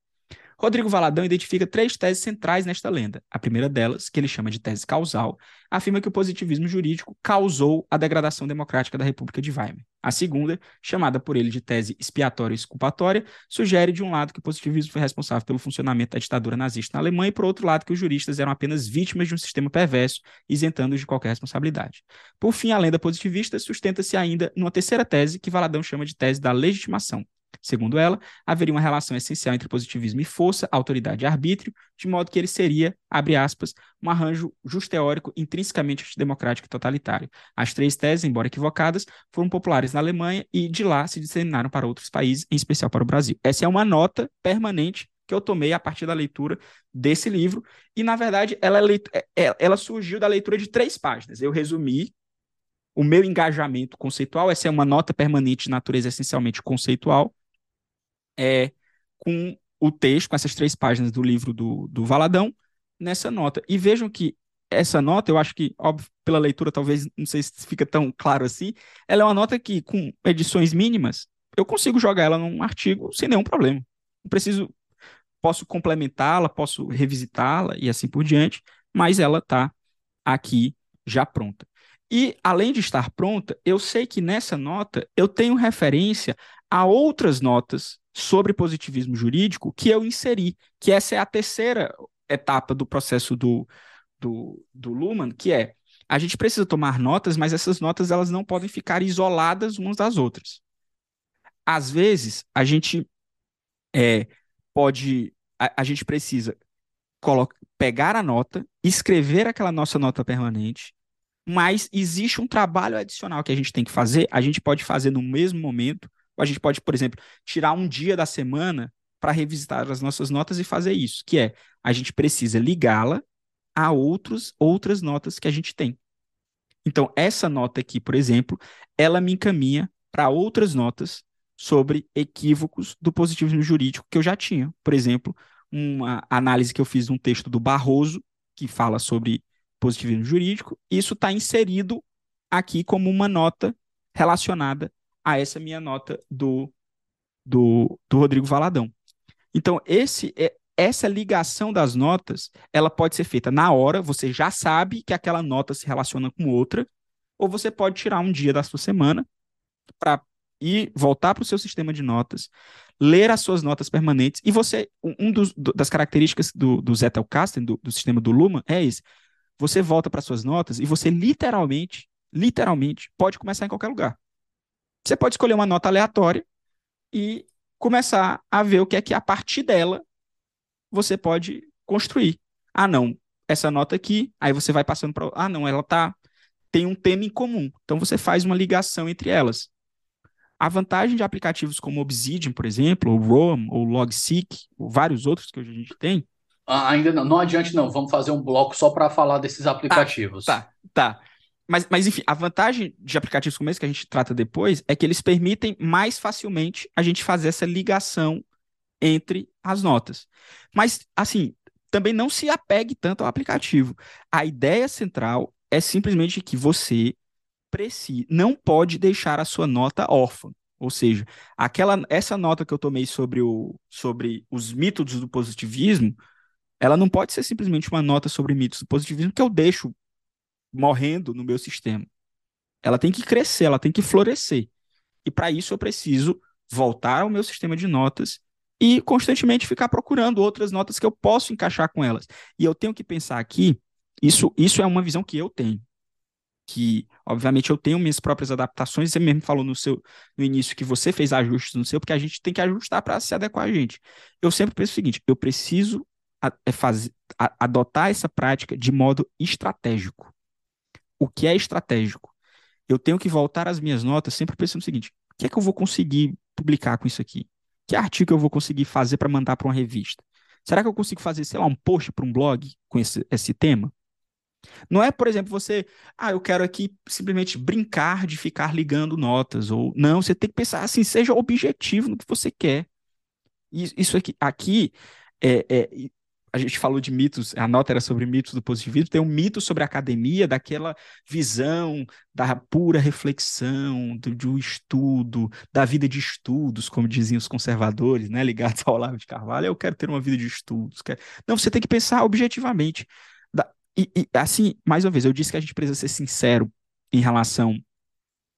Rodrigo Valadão identifica três teses centrais nesta lenda. A primeira delas, que ele chama de tese causal, afirma que o positivismo jurídico causou a degradação democrática da República de Weimar. A segunda, chamada por ele de tese expiatória e exculpatória, sugere de um lado que o positivismo foi responsável pelo funcionamento da ditadura nazista na Alemanha e por outro lado que os juristas eram apenas vítimas de um sistema perverso, isentando-os de qualquer responsabilidade. Por fim, a lenda positivista sustenta-se ainda numa terceira tese que Valadão chama de tese da legitimação, Segundo ela, haveria uma relação essencial entre positivismo e força, autoridade e arbítrio, de modo que ele seria, abre aspas, um arranjo justeórico intrinsecamente antidemocrático e totalitário. As três teses, embora equivocadas, foram populares na Alemanha e de lá se disseminaram para outros países, em especial para o Brasil. Essa é uma nota permanente que eu tomei a partir da leitura desse livro, e na verdade ela, é é, é, ela surgiu da leitura de três páginas. Eu resumi o meu engajamento conceitual, essa é uma nota permanente de natureza essencialmente conceitual, é, com o texto, com essas três páginas do livro do, do Valadão, nessa nota. E vejam que essa nota, eu acho que, óbvio, pela leitura, talvez não sei se fica tão claro assim, ela é uma nota que, com edições mínimas, eu consigo jogar ela num artigo sem nenhum problema. Não preciso, posso complementá-la, posso revisitá-la e assim por diante, mas ela está aqui já pronta. E, além de estar pronta, eu sei que nessa nota eu tenho referência a outras notas sobre positivismo jurídico que eu inseri, que essa é a terceira etapa do processo do, do, do Luhmann, que é a gente precisa tomar notas, mas essas notas elas não podem ficar isoladas umas das outras. Às vezes, a gente é, pode, a, a gente precisa pegar a nota, escrever aquela nossa nota permanente, mas existe um trabalho adicional que a gente tem que fazer, a gente pode fazer no mesmo momento, a gente pode, por exemplo, tirar um dia da semana para revisitar as nossas notas e fazer isso, que é a gente precisa ligá-la a outros, outras notas que a gente tem. Então, essa nota aqui, por exemplo, ela me encaminha para outras notas sobre equívocos do positivismo jurídico que eu já tinha. Por exemplo, uma análise que eu fiz num texto do Barroso, que fala sobre positivismo jurídico, isso está inserido aqui como uma nota relacionada a essa minha nota do, do, do Rodrigo Valadão. Então, esse é, essa ligação das notas, ela pode ser feita na hora, você já sabe que aquela nota se relaciona com outra, ou você pode tirar um dia da sua semana para ir voltar para o seu sistema de notas, ler as suas notas permanentes, e você, um dos, das características do, do Zettelkasten, do, do sistema do Luma, é esse, você volta para suas notas e você literalmente, literalmente, pode começar em qualquer lugar. Você pode escolher uma nota aleatória e começar a ver o que é que a partir dela você pode construir. Ah, não, essa nota aqui, aí você vai passando para. Ah, não, ela tá tem um tema em comum. Então você faz uma ligação entre elas. A vantagem de aplicativos como Obsidian, por exemplo, ou Roam, ou Logseek, ou vários outros que hoje a gente tem. Ah, ainda não, não adiante não. Vamos fazer um bloco só para falar desses aplicativos. Ah, tá, tá. Mas, mas, enfim, a vantagem de aplicativos como esse que a gente trata depois é que eles permitem mais facilmente a gente fazer essa ligação entre as notas. Mas, assim, também não se apegue tanto ao aplicativo. A ideia central é simplesmente que você precisa, não pode deixar a sua nota órfã. Ou seja, aquela, essa nota que eu tomei sobre, o, sobre os mitos do positivismo, ela não pode ser simplesmente uma nota sobre mitos do positivismo que eu deixo morrendo no meu sistema. Ela tem que crescer, ela tem que florescer. E para isso eu preciso voltar ao meu sistema de notas e constantemente ficar procurando outras notas que eu posso encaixar com elas. E eu tenho que pensar aqui, isso, isso é uma visão que eu tenho. Que, obviamente, eu tenho minhas próprias adaptações. Você mesmo falou no seu no início que você fez ajustes no seu, porque a gente tem que ajustar para se adequar a gente. Eu sempre penso o seguinte: eu preciso a, é fazer, a, adotar essa prática de modo estratégico. O que é estratégico? Eu tenho que voltar às minhas notas sempre pensando o seguinte: o que é que eu vou conseguir publicar com isso aqui? Que artigo eu vou conseguir fazer para mandar para uma revista? Será que eu consigo fazer, sei lá, um post para um blog com esse, esse tema? Não é, por exemplo, você, ah, eu quero aqui simplesmente brincar de ficar ligando notas, ou não, você tem que pensar assim, seja objetivo no que você quer. Isso aqui, aqui é, é, a gente falou de mitos, a nota era sobre mitos do positivismo, tem um mito sobre a academia, daquela visão da pura reflexão, do, do estudo, da vida de estudos, como diziam os conservadores, né, ligados ao Olavo de Carvalho, eu quero ter uma vida de estudos. Quero... Não, você tem que pensar objetivamente. E, e, assim, mais uma vez, eu disse que a gente precisa ser sincero em relação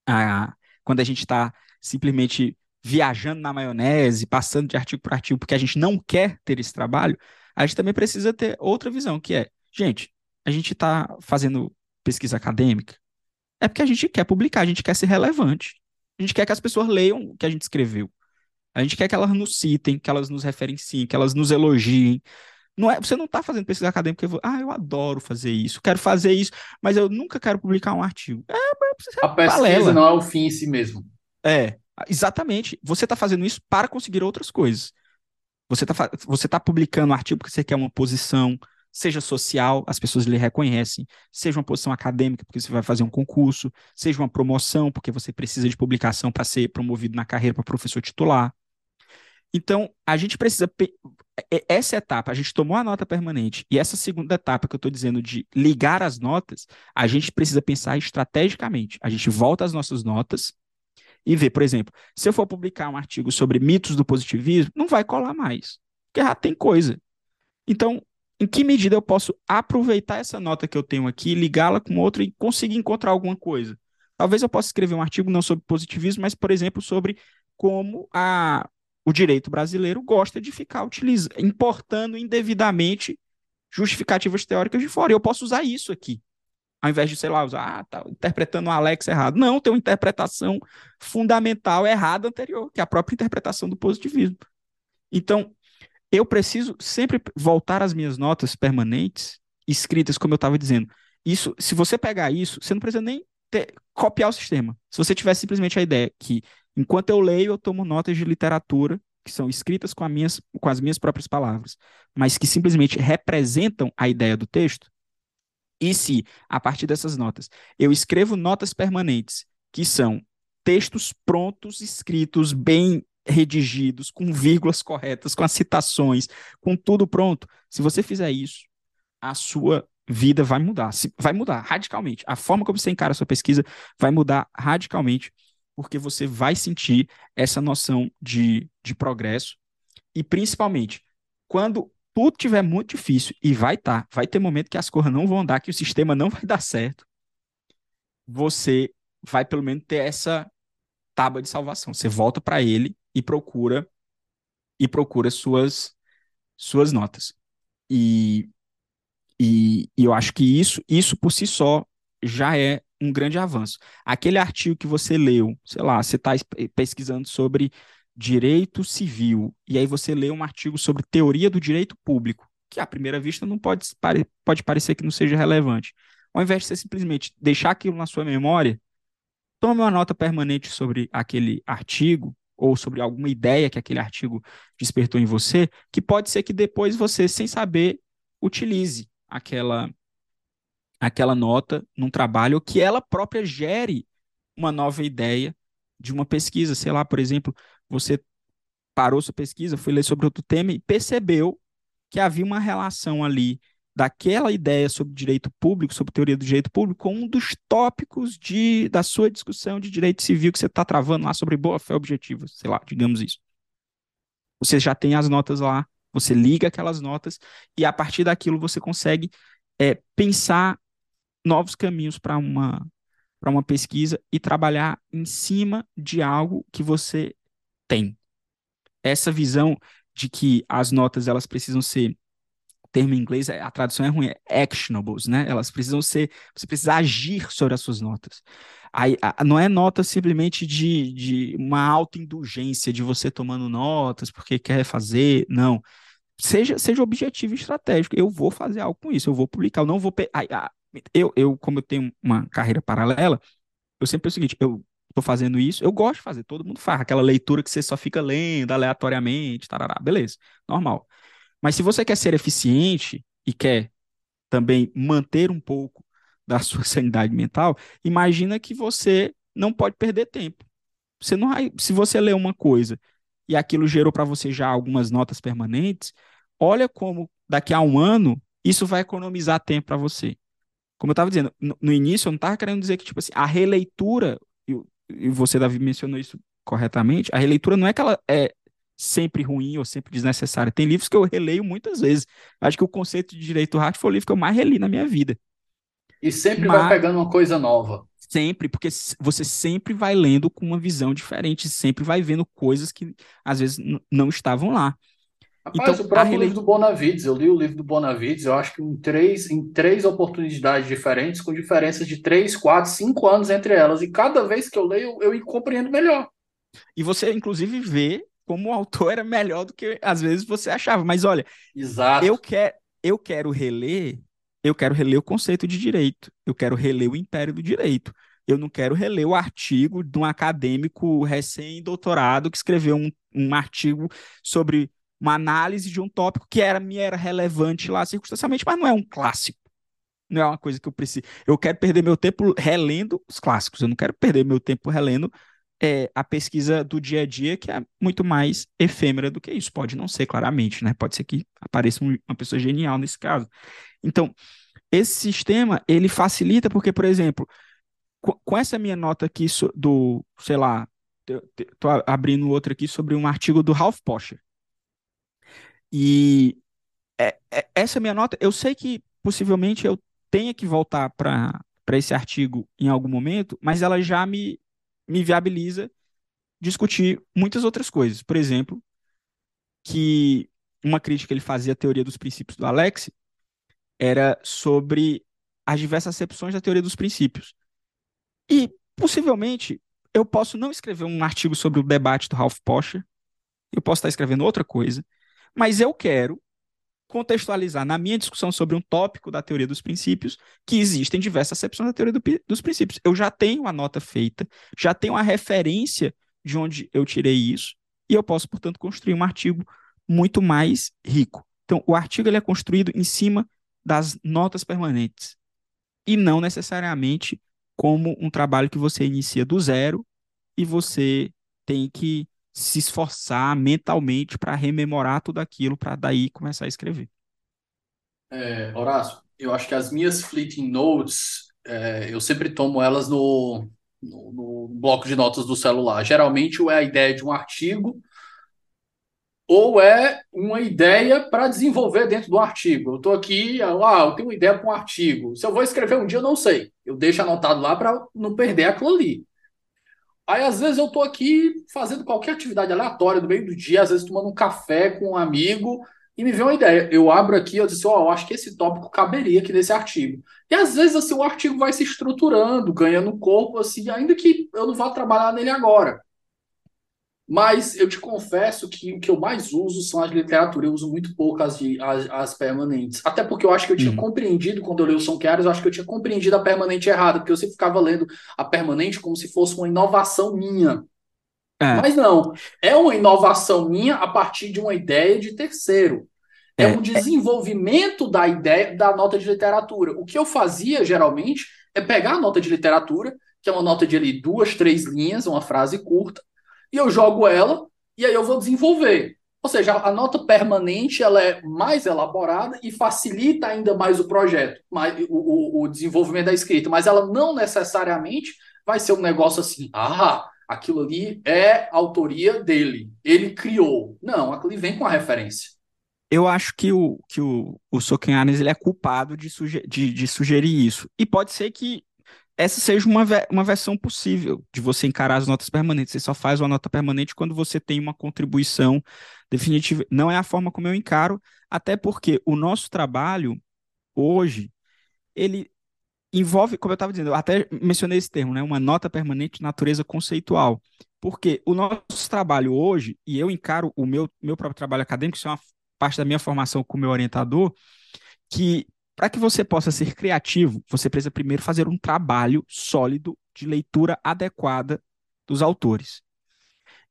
a quando a gente está simplesmente viajando na maionese, passando de artigo por artigo, porque a gente não quer ter esse trabalho, a gente também precisa ter outra visão, que é, gente, a gente está fazendo pesquisa acadêmica, é porque a gente quer publicar, a gente quer ser relevante. A gente quer que as pessoas leiam o que a gente escreveu. A gente quer que elas nos citem, que elas nos referenciem, que elas nos elogiem. Não é, você não está fazendo pesquisa acadêmica, eu vou, ah, eu adoro fazer isso, quero fazer isso, mas eu nunca quero publicar um artigo. É, é a pesquisa balela. não é o fim em si mesmo. É, exatamente. Você está fazendo isso para conseguir outras coisas. Você está você tá publicando um artigo porque você quer uma posição, seja social, as pessoas lhe reconhecem, seja uma posição acadêmica, porque você vai fazer um concurso, seja uma promoção, porque você precisa de publicação para ser promovido na carreira para professor titular. Então, a gente precisa. Essa etapa, a gente tomou a nota permanente, e essa segunda etapa que eu estou dizendo de ligar as notas, a gente precisa pensar estrategicamente. A gente volta às nossas notas, e ver, por exemplo, se eu for publicar um artigo sobre mitos do positivismo, não vai colar mais, porque já tem coisa. Então, em que medida eu posso aproveitar essa nota que eu tenho aqui, ligá-la com outra e conseguir encontrar alguma coisa? Talvez eu possa escrever um artigo não sobre positivismo, mas, por exemplo, sobre como a, o direito brasileiro gosta de ficar utilizando, importando indevidamente justificativas teóricas de fora. Eu posso usar isso aqui. Ao invés de, sei lá, usar, ah, tá interpretando o Alex errado. Não, tem uma interpretação fundamental errada anterior, que é a própria interpretação do positivismo. Então, eu preciso sempre voltar às minhas notas permanentes, escritas, como eu estava dizendo. Isso, se você pegar isso, você não precisa nem ter, copiar o sistema. Se você tiver simplesmente a ideia que, enquanto eu leio, eu tomo notas de literatura que são escritas com, minhas, com as minhas próprias palavras, mas que simplesmente representam a ideia do texto, e se, a partir dessas notas, eu escrevo notas permanentes, que são textos prontos, escritos, bem redigidos, com vírgulas corretas, com as citações, com tudo pronto, se você fizer isso, a sua vida vai mudar. Vai mudar radicalmente. A forma como você encara a sua pesquisa vai mudar radicalmente, porque você vai sentir essa noção de, de progresso. E principalmente, quando tudo tiver muito difícil, e vai estar, tá, vai ter momento que as coisas não vão andar, que o sistema não vai [laughs] dar certo, você vai pelo menos ter essa tábua de salvação. Você volta para ele e procura e procura suas suas notas. E, e, e eu acho que isso isso por si só já é um grande avanço. Aquele artigo que você leu, sei lá, você está pesquisando sobre direito civil, e aí você lê um artigo sobre teoria do direito público, que à primeira vista não pode, pode parecer que não seja relevante. Ao invés de você simplesmente deixar aquilo na sua memória, tome uma nota permanente sobre aquele artigo, ou sobre alguma ideia que aquele artigo despertou em você, que pode ser que depois você, sem saber, utilize aquela aquela nota num trabalho que ela própria gere uma nova ideia de uma pesquisa, sei lá, por exemplo, você parou sua pesquisa, foi ler sobre outro tema e percebeu que havia uma relação ali daquela ideia sobre direito público, sobre teoria do direito público, com um dos tópicos de, da sua discussão de direito civil que você está travando lá sobre boa-fé objetiva, sei lá, digamos isso. Você já tem as notas lá, você liga aquelas notas e a partir daquilo você consegue é, pensar novos caminhos para uma para uma pesquisa e trabalhar em cima de algo que você tem. Essa visão de que as notas elas precisam ser termo em inglês, é, a tradução é ruim, é actionables, né? Elas precisam ser, você precisa agir sobre as suas notas. Aí, a, não é nota simplesmente de, de uma autoindulgência de você tomando notas porque quer fazer, não. Seja, seja objetivo estratégico. Eu vou fazer algo com isso, eu vou publicar, eu não vou. Eu, eu, como eu tenho uma carreira paralela, eu sempre penso o seguinte: eu estou fazendo isso, eu gosto de fazer, todo mundo faz, aquela leitura que você só fica lendo aleatoriamente, tarará, beleza, normal. Mas se você quer ser eficiente e quer também manter um pouco da [laughs] sua sanidade mental, imagina que você não pode perder tempo. Você não se você lê uma coisa e aquilo gerou para você já algumas notas permanentes, olha como daqui a um ano isso vai economizar tempo para você. Como eu estava dizendo, no, no, início eu não estava querendo dizer que tipo assim, a releitura, e, você, Davi, mencionou isso corretamente, a releitura não é que ela é sempre ruim ou sempre desnecessária. Tem livros que eu releio muitas vezes. Acho que o conceito de direito rádio foi o livro que eu mais reli na minha vida. E sempre Mas... vai pegando uma coisa nova. Sempre, porque você sempre vai lendo com uma visão diferente, sempre vai vendo coisas que às vezes não estavam lá. Rapaz, então, o próprio rele... livro do Bonavides, eu li o livro do Bonavides, eu acho que em três, em três oportunidades diferentes, com diferenças de três, quatro, cinco anos entre elas. E cada vez que eu leio, eu, eu compreendo melhor. E você, inclusive, vê como o autor era melhor do que às vezes você achava. Mas olha, Exato. eu quero eu quero reler, eu quero reler o conceito de direito, eu quero reler o Império do Direito. Eu não quero reler o artigo de um acadêmico recém-doutorado que escreveu um, um artigo sobre uma análise de um tópico que era me era relevante lá circunstancialmente, mas não é um clássico. Não é uma coisa que eu preciso. Eu quero perder meu tempo relendo os clássicos. Eu não quero perder meu tempo relendo é, a pesquisa do dia a dia, que é muito mais efêmera do que isso. Pode não ser, claramente, né? Pode ser que apareça uma pessoa genial nesse caso. Então, esse sistema, ele facilita porque, por exemplo, com essa minha nota aqui do, sei lá, tô abrindo outro aqui sobre um artigo do Ralph Posher. E é, é, essa minha nota, eu sei que possivelmente eu tenha que voltar para esse artigo em algum momento, mas ela já me me viabiliza discutir muitas outras coisas. Por exemplo, que uma crítica que ele fazia à teoria dos princípios do Alex era sobre as diversas acepções da teoria dos princípios. E, possivelmente, eu posso não escrever um artigo sobre o debate do Ralph Posher, eu posso estar escrevendo outra coisa, mas eu quero contextualizar na minha discussão sobre um tópico da teoria dos princípios que existem diversas acepções da teoria do, dos princípios. Eu já tenho a nota feita, já tenho a referência de onde eu tirei isso, e eu posso, portanto, construir um artigo muito mais rico. Então, o artigo ele é construído em cima das notas permanentes e não necessariamente como um trabalho que você inicia do zero e você tem que se esforçar mentalmente para rememorar tudo aquilo para daí começar a escrever. É, Horácio, eu acho que as minhas fleeting notes, é, eu sempre tomo elas no, no, no, bloco de notas do celular. Geralmente é a ideia de um artigo ou é uma ideia para desenvolver dentro do artigo. Eu estou aqui, ah, eu tenho uma ideia para um artigo. Se eu vou escrever um dia, eu não sei. Eu deixo anotado lá para não perder aquilo ali. Aí, às vezes, eu estou aqui fazendo qualquer atividade aleatória no meio do dia, às vezes tomando um café com um amigo, e me vem uma ideia. Eu abro aqui, eu disse, ó, oh, eu acho que esse tópico caberia aqui nesse artigo. E às vezes, assim, o artigo vai se estruturando, ganhando corpo, assim, ainda que eu não vá trabalhar nele agora. Mas eu te confesso que o que eu mais uso são as literaturas. Eu uso muito pouco as, as, as permanentes. Até porque eu acho que eu tinha uhum. compreendido, quando eu li o São Queres, eu acho que eu tinha compreendido a permanente errada, porque eu sempre ficava lendo a permanente como se fosse uma inovação minha. É. Mas não, é uma inovação minha a partir de uma ideia de terceiro. É, é um desenvolvimento da ideia da nota de literatura. O que eu fazia, geralmente, é pegar a nota de literatura, que é uma nota de ali duas, três linhas, uma frase curta, e eu jogo ela e aí eu vou desenvolver. Ou seja, a nota permanente ela é mais elaborada e facilita ainda mais o projeto, mais, o, o, o desenvolvimento da escrita, mas ela não necessariamente vai ser um negócio assim, ah, aquilo ali é autoria dele, ele criou. Não, aquilo vem com a referência. Eu acho que o, que o, o Sokenhanes, ele é culpado de, suge de, de sugerir isso. E pode ser que essa seja uma, uma versão possível de você encarar as notas permanentes. Você só faz uma nota permanente quando você tem uma contribuição definitiva. Não é a forma como eu encaro, até porque o nosso trabalho hoje, ele envolve, como eu estava dizendo, eu até mencionei esse termo, né, uma nota permanente de natureza conceitual. Porque o nosso trabalho hoje, e eu encaro o meu, meu próprio trabalho acadêmico, isso é uma parte da minha formação como meu orientador, que para que você possa ser criativo, você precisa primeiro fazer um trabalho sólido de leitura adequada dos autores.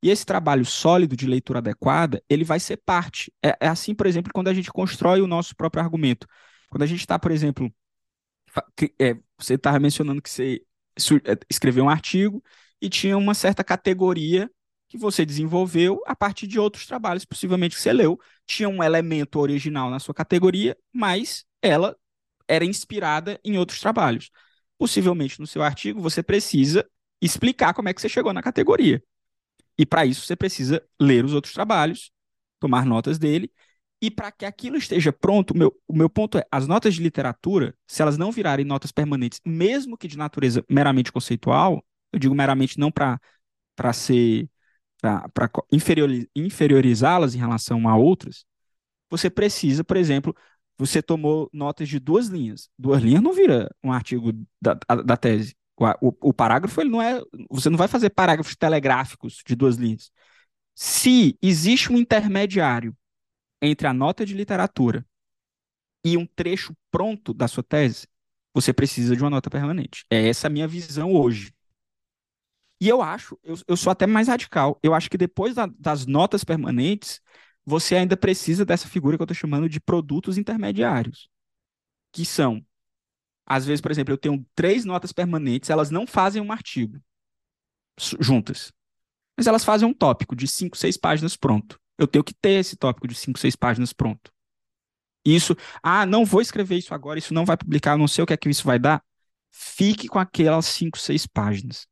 E esse trabalho sólido de leitura adequada, ele vai ser parte. É, é assim, por exemplo, quando a gente constrói o nosso próprio argumento. Quando a gente está, por exemplo, é, você estava mencionando que você é, escreveu um artigo e tinha uma certa categoria que você desenvolveu a partir de outros trabalhos, possivelmente que você leu. Tinha um elemento original na sua categoria, mas ela era inspirada em outros trabalhos. Possivelmente no seu artigo você precisa explicar como é que você chegou na categoria. E para isso você precisa ler os outros trabalhos, tomar notas dele. E para que aquilo esteja pronto, meu, o meu ponto é: as notas de literatura, se elas não virarem notas permanentes, mesmo que de natureza meramente conceitual, eu digo meramente não para ser para inferiorizá-las em relação a outras, você precisa, por exemplo, você tomou notas de duas linhas. Duas linhas não vira um artigo da, da tese. O, o, parágrafo, ele não é. Você não vai fazer parágrafos telegráficos de duas linhas. Se existe um intermediário entre a nota de literatura e um trecho pronto da sua tese, você precisa de uma nota permanente. É essa a minha visão hoje. E eu acho, eu, eu sou até mais radical. Eu acho que depois da, das notas permanentes, você ainda precisa dessa figura que eu estou chamando de produtos intermediários, que são, às vezes, por exemplo, eu tenho três notas permanentes, elas não fazem um artigo juntas, mas elas fazem um tópico de cinco, seis páginas pronto. Eu tenho que ter esse tópico de cinco, seis páginas pronto. Isso, ah, não vou escrever isso agora, isso não vai publicar, não sei o que é que isso vai dar. Fique com aquelas cinco, seis páginas.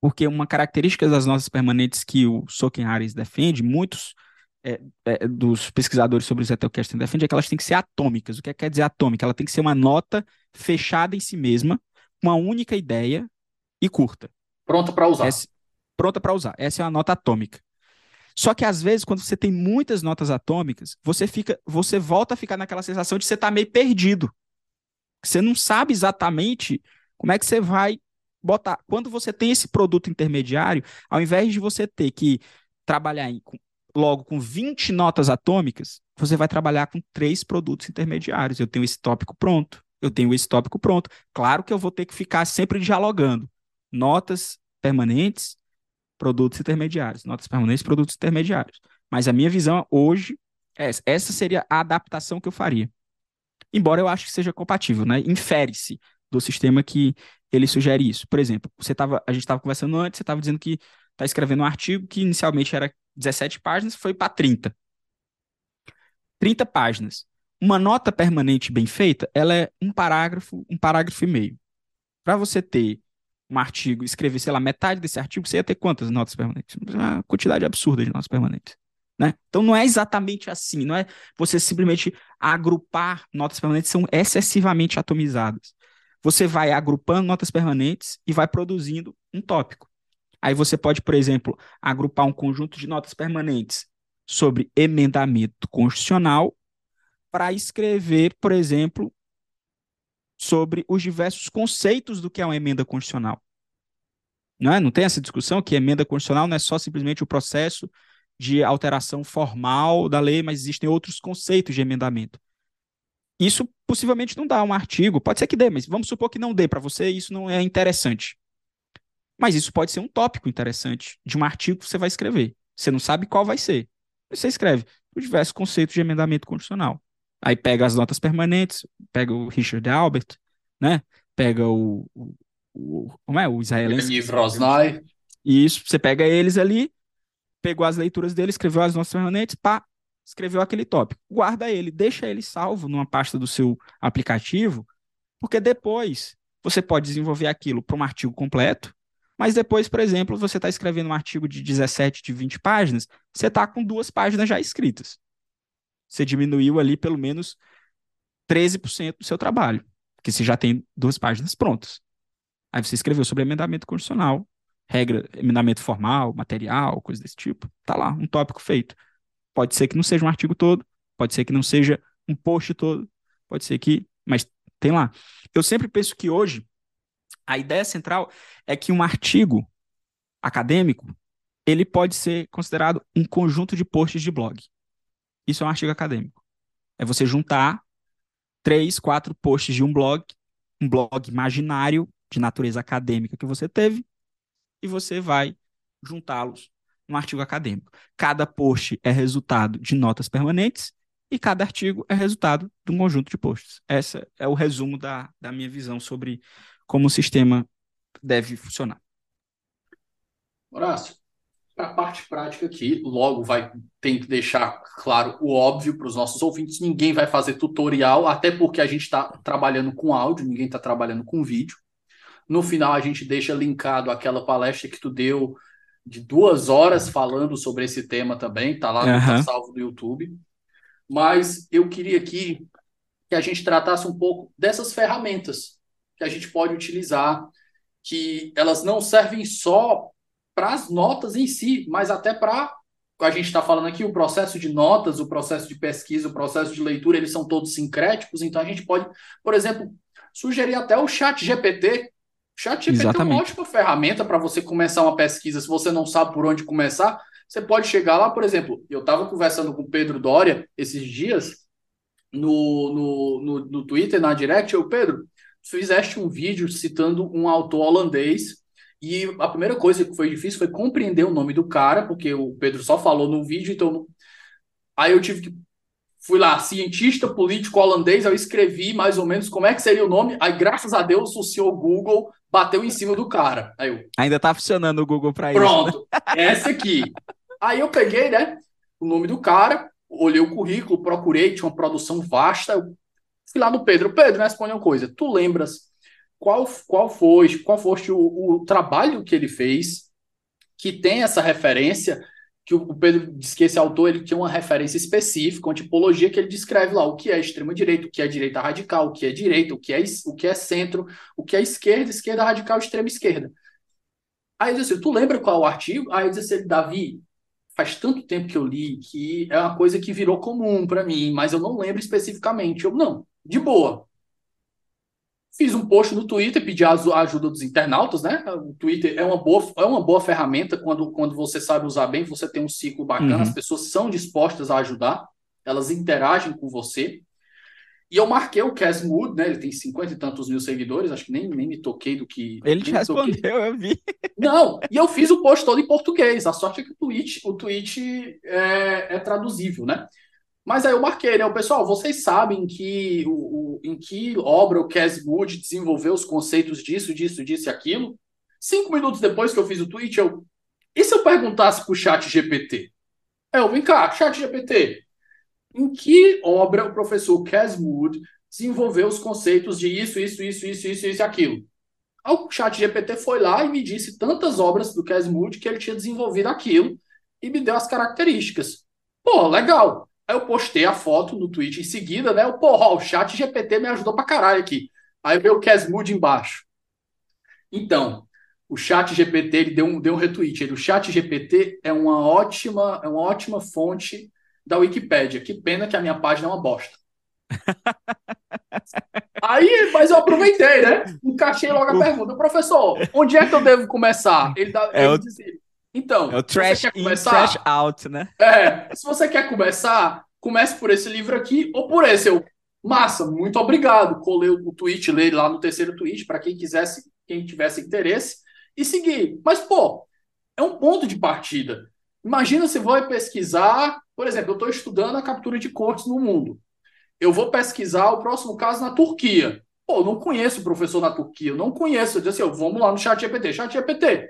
Porque uma característica das notas permanentes que o Soken Harris defende, muitos é, é, dos pesquisadores sobre o Zettelkasten defende é que elas têm que ser atômicas. O que, é que quer dizer atômica? Ela tem que ser uma nota fechada em si mesma, uma única ideia e curta. Pronta para usar. Essa, pronta para usar. Essa é uma nota atômica. Só que às vezes, quando você tem muitas notas atômicas, você fica, você volta a ficar naquela sensação de você estar tá meio perdido. Você não sabe exatamente como é que você vai botar. Quando você tem esse produto intermediário, ao invés de você ter que trabalhar em, logo com 20 notas atômicas, você vai trabalhar com três produtos intermediários. Eu tenho esse tópico pronto, eu tenho esse tópico pronto. Claro que eu vou ter que ficar sempre dialogando. Notas permanentes, produtos intermediários. Notas permanentes, produtos intermediários. Mas a minha visão hoje é essa. Essa seria a adaptação que eu faria. Embora eu acho que seja compatível, né? Infere-se do sistema que ele sugere isso. Por exemplo, você tava, a gente estava conversando antes, você estava dizendo que está escrevendo um artigo que inicialmente era 17 páginas, foi para 30. 30 páginas. Uma nota permanente bem feita, ela é um parágrafo, um parágrafo e meio. Para você ter um artigo, escrever, sei lá, metade desse artigo, você ia ter quantas notas permanentes? Uma quantidade absurda de notas permanentes. Né? Então não é exatamente assim, não é você simplesmente agrupar notas permanentes, são excessivamente atomizadas. Você vai agrupando notas permanentes e vai produzindo um tópico. Aí você pode, por exemplo, agrupar um conjunto de notas permanentes sobre emendamento constitucional para escrever, por exemplo, sobre os diversos conceitos do que é uma emenda constitucional. Não, é? não tem essa discussão que emenda constitucional não é só simplesmente o processo de alteração formal da lei, mas existem outros conceitos de emendamento. Isso possivelmente não dá um artigo, pode ser que dê, mas vamos supor que não dê para você, isso não é interessante. Mas isso pode ser um tópico interessante de um artigo que você vai escrever. Você não sabe qual vai ser. Você escreve os diversos conceitos de emendamento constitucional. Aí pega as notas permanentes, pega o Richard Albert, né? Pega o, o, o como é o israelense? E isso, você pega eles ali, pegou as leituras dele, escreveu as notas permanentes, pá, escreveu aquele tópico. Guarda ele, deixa ele salvo numa pasta do seu aplicativo, porque depois você pode desenvolver aquilo para um artigo completo, mas depois, por exemplo, você está escrevendo um artigo de 17, de 20 páginas, você está com duas páginas já escritas. Você diminuiu ali pelo menos 13% do seu trabalho, porque você já tem duas páginas prontas. Aí você escreveu sobre emendamento constitucional, regra, emendamento formal, material, coisa desse tipo. Tá lá, um tópico feito. Pode ser que não seja um artigo todo, pode ser que não seja um post todo, pode ser que, mas tem lá. Eu sempre penso que hoje a ideia central é que um artigo acadêmico ele pode ser considerado um conjunto de posts de blog. Isso é um artigo acadêmico. É você juntar três, quatro posts de um blog, um blog imaginário de natureza acadêmica que você teve, e você vai juntá-los um artigo acadêmico. Cada post é resultado de notas permanentes e cada artigo é resultado de um conjunto de posts. Esse é o resumo da, da minha visão sobre como o sistema deve funcionar. Horácio, a parte prática aqui, logo vai tem que deixar claro o óbvio para os nossos ouvintes, ninguém vai fazer tutorial, até porque a gente está trabalhando com áudio, ninguém está trabalhando com vídeo. No final a gente deixa linkado aquela palestra que tu deu de duas horas falando sobre esse tema também, tá lá no uhum. salvo do YouTube. Mas eu queria aqui que a gente tratasse um pouco dessas ferramentas que a gente pode utilizar, que elas não servem só para as notas em si, mas até para a gente está falando aqui, o processo de notas, o processo de pesquisa, o processo de leitura, eles são todos sincréticos, então a gente pode, por exemplo, sugerir até o chat GPT ChatGPT é uma ótima ferramenta para você começar uma pesquisa. Se você não sabe por onde começar, você pode chegar lá, por exemplo, eu estava conversando com o Pedro Doria esses dias no, no, no, no Twitter, na Direct, eu, Pedro, fizeste um vídeo citando um autor holandês e a primeira coisa que foi difícil foi compreender o nome do cara, porque o Pedro só falou no vídeo, então aí eu tive que fui lá, cientista político holandês, eu escrevi mais ou menos como é que seria o nome, aí graças a Deus o senhor Google bateu em cima do cara. Aí eu, Ainda tá funcionando o Google para isso. Pronto, né? essa aqui. Aí eu peguei, né, o nome do cara, olhei o currículo, procurei, tinha uma produção vasta. Eu fui lá no Pedro. Pedro, responde uma coisa. Tu lembras qual, qual foi, qual foste o, o trabalho que ele fez que tem essa referência que o Pedro disse que esse autor ele tinha uma referência específica, uma tipologia que ele descreve lá o que é extrema-direita, o que é direita radical, o que é direita, o que é, o que é centro, o que é esquerda, esquerda radical, extrema-esquerda. Aí eu disse assim, tu lembra qual é o artigo? Aí eu disse assim, Davi, faz tanto tempo que eu li que é uma coisa que virou comum para mim, mas eu não lembro especificamente. Eu, não, de boa. Fiz um post no Twitter, pedi a ajuda dos internautas, né? O Twitter é uma boa, é uma boa ferramenta quando, quando você sabe usar bem, você tem um ciclo bacana, uhum. as pessoas são dispostas a ajudar, elas interagem com você. E eu marquei o Cas Mood, né? Ele tem cinquenta e tantos mil seguidores, acho que nem, nem me toquei do que. Ele te respondeu, toquei. eu vi. Não, e eu fiz o post todo em português. A sorte é que o tweet, o tweet é, é traduzível, né? Mas aí eu marquei, né? O pessoal, vocês sabem que o, o, em que obra o Cas Wood desenvolveu os conceitos disso, disso, disso e aquilo? Cinco minutos depois que eu fiz o tweet, eu. E se eu perguntasse pro chat GPT? Eu, vem cá, chat GPT. Em que obra o professor Cas Wood desenvolveu os conceitos de isso, isso, isso, isso, isso, isso e aquilo? O chat GPT foi lá e me disse tantas obras do Cas Wood que ele tinha desenvolvido aquilo e me deu as características. Pô, legal. Aí eu postei a foto no tweet em seguida, né? Eu, porra, o chat GPT me ajudou pra caralho aqui. Aí veio o Casmood embaixo. Então, o chat GPT ele deu um, deu um retweet. Ele, o chat GPT é uma ótima, é uma ótima fonte da Wikipédia. Que pena que a minha página é uma bosta. [laughs] Aí, mas eu aproveitei, né? Encaixei logo a pergunta. Professor, onde é que eu devo começar? Ele, dá, é ele o... disse, então, é o trash in, trash out, né? É, se você quer começar, comece por esse livro aqui ou por esse. Eu, massa, muito obrigado. Colei o tweet, ler lá no terceiro tweet para quem quisesse, quem tivesse interesse e seguir. Mas pô, é um ponto de partida. Imagina se vai pesquisar, por exemplo, eu estou estudando a captura de cortes no mundo. Eu vou pesquisar o próximo caso na Turquia. Pô, eu não conheço o professor na Turquia, eu não conheço. Eu disse assim, vamos lá no chat GPT. Chat GPT,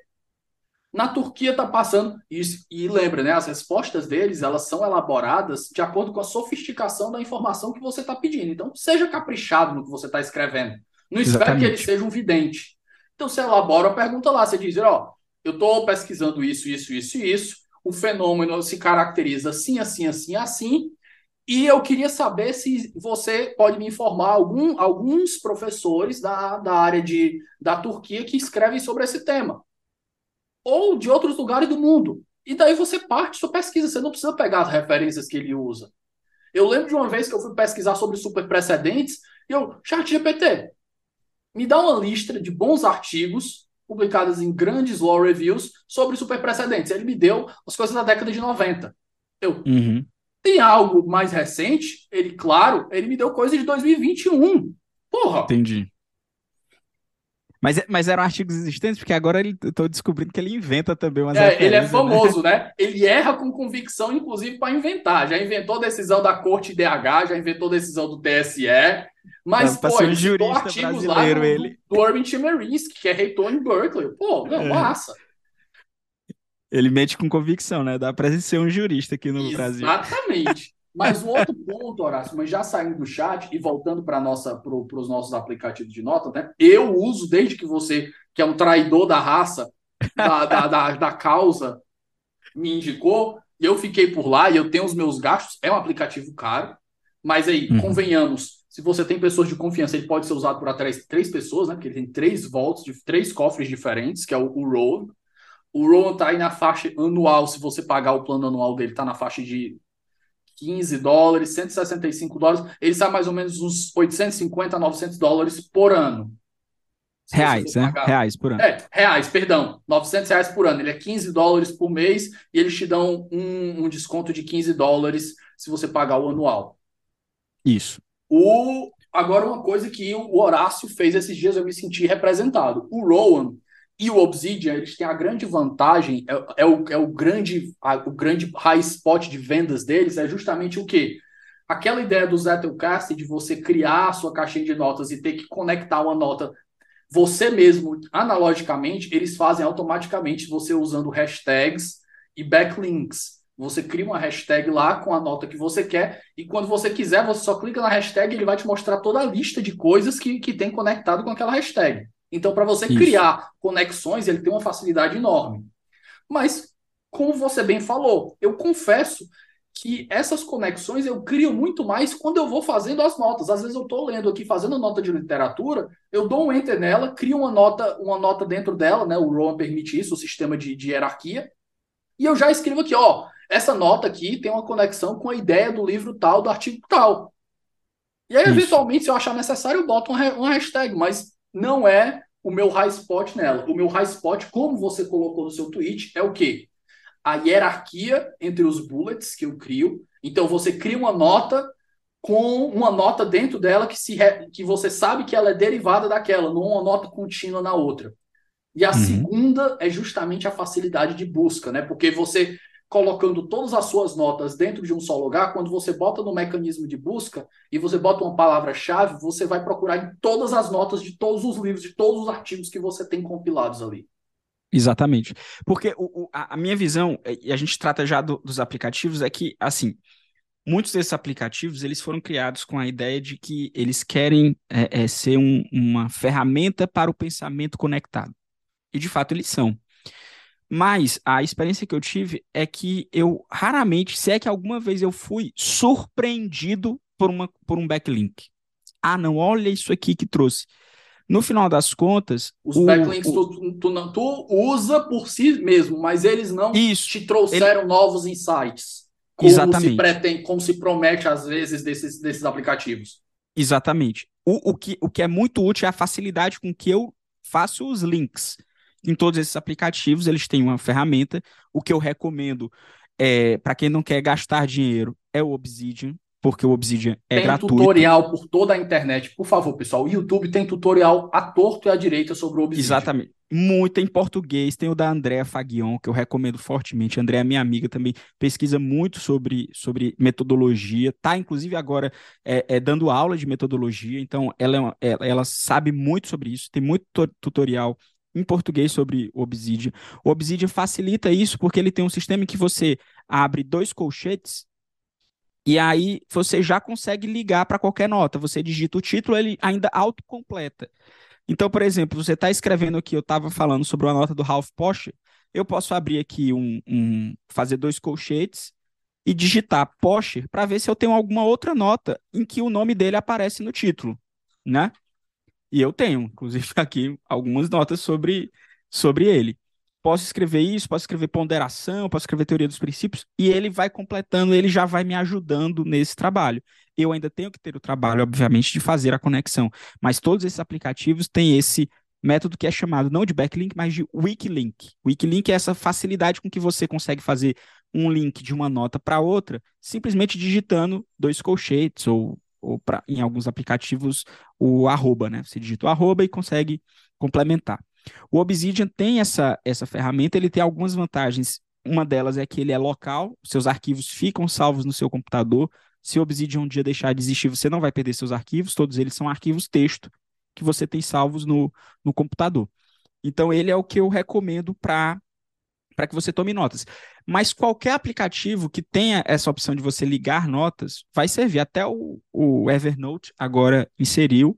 na Turquia está passando isso e lembra, né? As respostas deles elas são elaboradas de acordo com a sofisticação da informação que você está pedindo. Então seja caprichado no que você está escrevendo. Não espere que ele seja um vidente. Então você elabora a pergunta lá, você diz, ó, eu estou pesquisando isso, isso, isso e isso. O fenômeno se caracteriza assim, assim, assim, assim. E eu queria saber se você pode me informar algum, alguns professores da, da área de, da Turquia que escrevem sobre esse tema ou de outros lugares do mundo. E daí você parte sua pesquisa, você não precisa pegar as referências que ele usa. Eu lembro de uma vez que eu fui pesquisar sobre super precedentes e eu, chat GPT, me dá uma lista de bons artigos publicados em grandes law reviews sobre super precedentes. Ele me deu as coisas da década de 90. Eu, uhum. tem algo mais recente? Ele, claro, ele me deu coisa de 2021. Porra. Entendi. Mas, mas eram artigos existentes, porque agora ele, eu tô descobrindo que ele inventa também umas é, Ele é né? famoso, né? né? Ele erra com convicção, inclusive, para inventar. Já inventou decisão da Corte DH, já inventou decisão do TSE. Mas, pô, um jurista artigos lá do, ele. do Chemerinsky, que é reitor em Berkeley. Pô, não, é. massa. Ele mente com convicção, né? Dá para ser um jurista aqui no Exatamente. Brasil. Exatamente. Mas um outro ponto, Horácio, mas já saindo do chat e voltando para pro, os nossos aplicativos de nota, né? Eu uso desde que você, que é um traidor da raça, da, da, da, da causa, me indicou, e eu fiquei por lá e eu tenho os meus gastos. É um aplicativo caro, mas aí, uhum. convenhamos, se você tem pessoas de confiança, ele pode ser usado por três, três pessoas, né? Porque ele tem três volts de três cofres diferentes, que é o, o Roll. O Roll tá aí na faixa anual, se você pagar o plano anual dele, tá na faixa de 15 dólares, 165 dólares, ele sai mais ou menos uns 850 900 dólares por ano. Reais, né? Reais por ano. É, reais, perdão. 900 reais por ano. Ele é 15 dólares por mês e eles te dão um, um desconto de 15 dólares se você pagar o anual. Isso. O, agora, uma coisa que o Horácio fez esses dias, eu me senti representado. O Rowan, e o Obsidian, eles têm a grande vantagem, é, é, o, é o, grande, a, o grande high spot de vendas deles, é justamente o quê? Aquela ideia do Zettelcast de você criar a sua caixinha de notas e ter que conectar uma nota você mesmo, analogicamente, eles fazem automaticamente você usando hashtags e backlinks. Você cria uma hashtag lá com a nota que você quer, e quando você quiser, você só clica na hashtag e ele vai te mostrar toda a lista de coisas que, que tem conectado com aquela hashtag. Então, para você Isso. criar conexões, ele tem uma facilidade enorme. Mas, como você bem falou, eu confesso que essas conexões eu crio muito mais quando eu vou fazendo as notas. Às vezes eu estou lendo aqui, fazendo nota de literatura, eu dou um enter nela, crio uma nota, uma nota dentro dela, né? O Rowan permite isso, o sistema de, de hierarquia, e eu já escrevo aqui, ó, essa nota aqui tem uma conexão com a ideia do livro tal, do artigo tal. E aí, Isso. eventualmente, se eu achar necessário, eu boto uma hashtag, mas não é o meu high spot nela. O meu high spot, como você colocou no seu tweet, é o quê? A hierarquia entre os bullets que eu crio. Então, você cria uma nota com uma nota dentro dela que, se re... que você sabe que ela é derivada daquela, não uma nota contínua na outra. E a uhum. segunda é justamente a facilidade de busca, né? Porque você colocando todas as suas notas dentro de um só lugar, quando você bota no mecanismo de busca e você bota uma palavra-chave, você vai procurar em todas as notas de todos os livros, de todos os artigos que você tem compilados ali. Exatamente. Porque o, o, a, minha visão, e a gente trata já do, dos aplicativos, é que, assim, muitos desses aplicativos eles foram criados com a ideia de que eles querem é, é, ser um, uma ferramenta para o pensamento conectado. E de fato eles são. Mas a experiência que eu tive é que eu raramente, se é que alguma vez eu fui surpreendido por, uma, por um backlink. Ah, não, olha isso aqui que trouxe. No final das contas. Os o, backlinks o... Tu, tu, tu, usa por si mesmo, mas eles não isso, te trouxeram ele... novos insights. Como Exatamente. se pretende, como se promete às vezes desses, desses aplicativos. Exatamente. O, o, que, o que é muito útil é a facilidade com que eu faço os links. Em todos esses aplicativos, eles têm uma ferramenta. O que eu recomendo é, para quem não quer gastar dinheiro é o Obsidian porque o Obsidian é tem gratuito. Tem tutorial por toda a internet. Por favor, pessoal, o YouTube tem tutorial à torto e à direita sobre o Obsidian. Exatamente. Muito em português. Tem o da Andréa Faguion, que eu recomendo fortemente. A Andréa é minha amiga também, pesquisa muito sobre, sobre metodologia. Tá, inclusive, agora é, é dando aula de metodologia. Então, ela, é uma, ela, ela sabe muito sobre isso. Tem muito tutorial em português sobre o Obsidian. O Obsidian facilita isso porque ele tem um sistema em que você abre dois colchetes e aí você já consegue ligar para qualquer nota. Você digita o título, ele ainda autocompleta. Então, por exemplo, você está escrevendo aqui, eu estava falando sobre uma nota do Ralph Porsche, eu posso abrir aqui um, um fazer dois colchetes e digitar Porsche para ver se eu tenho alguma outra nota em que o nome dele aparece no título, né? E eu tenho, inclusive, [laughs] aqui algumas notas sobre, sobre ele posso escrever isso, posso escrever ponderação, posso escrever teoria dos princípios, e ele vai completando, ele já vai me ajudando nesse trabalho. Eu ainda tenho que ter o trabalho, obviamente, de fazer a conexão, mas todos esses aplicativos têm esse método que é chamado não de backlink, mas de wikilink. Wikilink é essa facilidade com que você consegue fazer um link de uma nota para outra, simplesmente digitando dois colchetes ou, ou pra, em alguns aplicativos o arroba, né? Você digita o arroba e consegue complementar. O Obsidian tem essa, essa ferramenta, ele tem algumas vantagens. Uma delas é que ele é local, seus arquivos ficam salvos no seu computador. Se o Obsidian um dia deixar de existir, você não vai perder seus arquivos, todos eles são arquivos texto que você tem salvos no, no computador. Então, ele é o que eu recomendo para para que você tome notas. Mas qualquer aplicativo que tenha essa opção de você ligar notas vai servir. Até o, o Evernote agora inseriu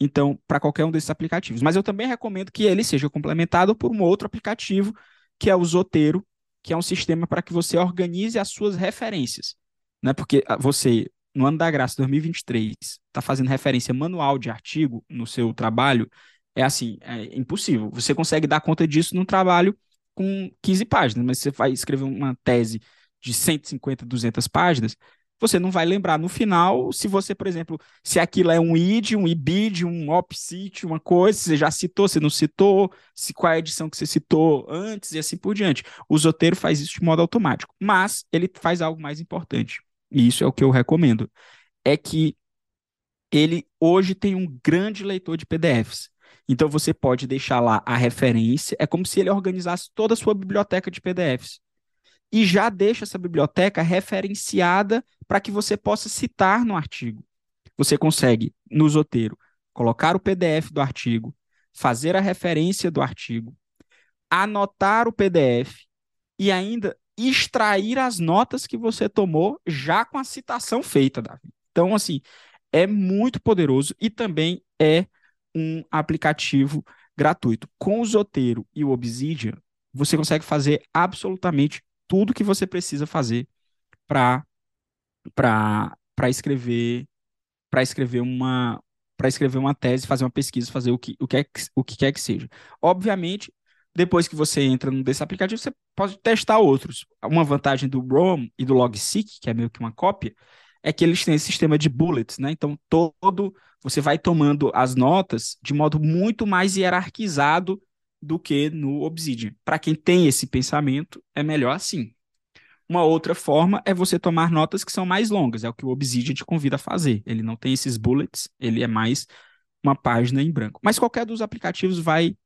então, para qualquer um desses aplicativos. Mas eu também recomendo que ele seja complementado por um outro aplicativo, que é o Zotero, que é um sistema para que você organize as suas referências. Né? Porque ah, você, no ano da graça 2023, está fazendo referência manual de artigo no seu trabalho, é assim, é impossível. Você consegue dar conta disso num trabalho com 15 páginas, mas você vai escrever uma tese de 150, 200 páginas, você não vai lembrar no final se você, por exemplo, se aquilo é um id, um ibid, um opsit, uma coisa, você já citou, você não citou, se qual é a edição que você citou antes e assim por diante. O Zoteiro faz isso de modo automático, mas ele faz algo mais importante. E isso é o que eu recomendo. É que ele hoje tem um grande leitor de PDFs. Então você pode deixar lá a referência, é como se ele organizasse toda a sua biblioteca de PDFs e já deixa essa biblioteca referenciada para que você possa citar no artigo. Você consegue, no Zoteiro, colocar o PDF do artigo, fazer a referência do artigo, anotar o PDF e ainda extrair as notas que você tomou já com a citação feita, Davi. Então, assim, é muito poderoso e também é um aplicativo gratuito. Com o Zoteiro e o Obsidian, você consegue fazer absolutamente tudo que você precisa fazer para para escrever para escrever uma para escrever uma tese, fazer uma pesquisa, fazer o que, o, que é, o que quer que seja. Obviamente, depois que você entra num desse aplicativo, você pode testar outros. Uma vantagem do Roam e do Logseek, que é meio que uma cópia, é que eles têm esse sistema de bullets, né? Então, todo você vai tomando as notas de modo muito mais hierarquizado do que no Obsidian. Para quem tem esse pensamento, é melhor assim. Uma outra forma é você tomar notas que são mais longas, é o que o Obsidian te convida a fazer. Ele não tem esses bullets, ele é mais uma página em branco. Mas qualquer dos aplicativos vai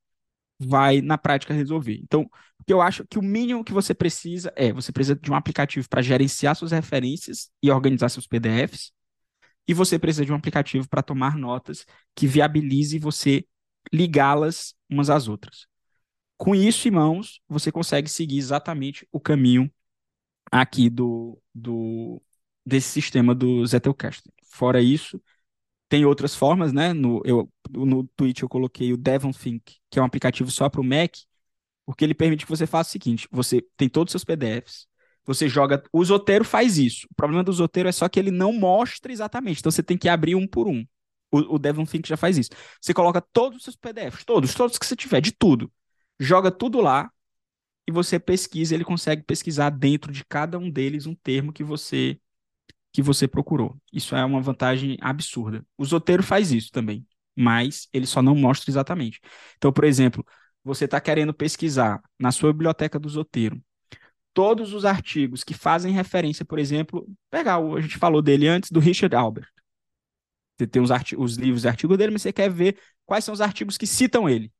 vai na prática resolver. Então, o que eu acho que o mínimo que você precisa é, você precisa de um aplicativo para gerenciar suas referências e organizar seus PDFs, e você precisa de um aplicativo para tomar notas que viabilize você ligá-las umas às outras. Com isso em mãos, você consegue seguir exatamente o caminho aqui do, do desse sistema do Zettelkasten. Fora isso, tem outras formas, né? No, eu, no Twitch eu coloquei o DevonThink, que é um aplicativo só para o Mac, porque ele permite que você faça o seguinte: você tem todos os seus PDFs, você joga. O Zotero faz isso. O problema do Zotero é só que ele não mostra exatamente. Então você tem que abrir um por um. O, o DevonThink já faz isso. Você coloca todos os seus PDFs, todos, todos que você tiver, de tudo. Joga tudo lá e você pesquisa. Ele consegue pesquisar dentro de cada um deles um termo que você que você procurou. Isso é uma vantagem absurda. O Zotero faz isso também, mas ele só não mostra exatamente. Então, por exemplo, você está querendo pesquisar na sua biblioteca do Zotero todos os artigos que fazem referência, por exemplo, pegar o, a gente falou dele antes, do Richard Albert. Você tem os, os livros e artigos dele, mas você quer ver quais são os artigos que citam ele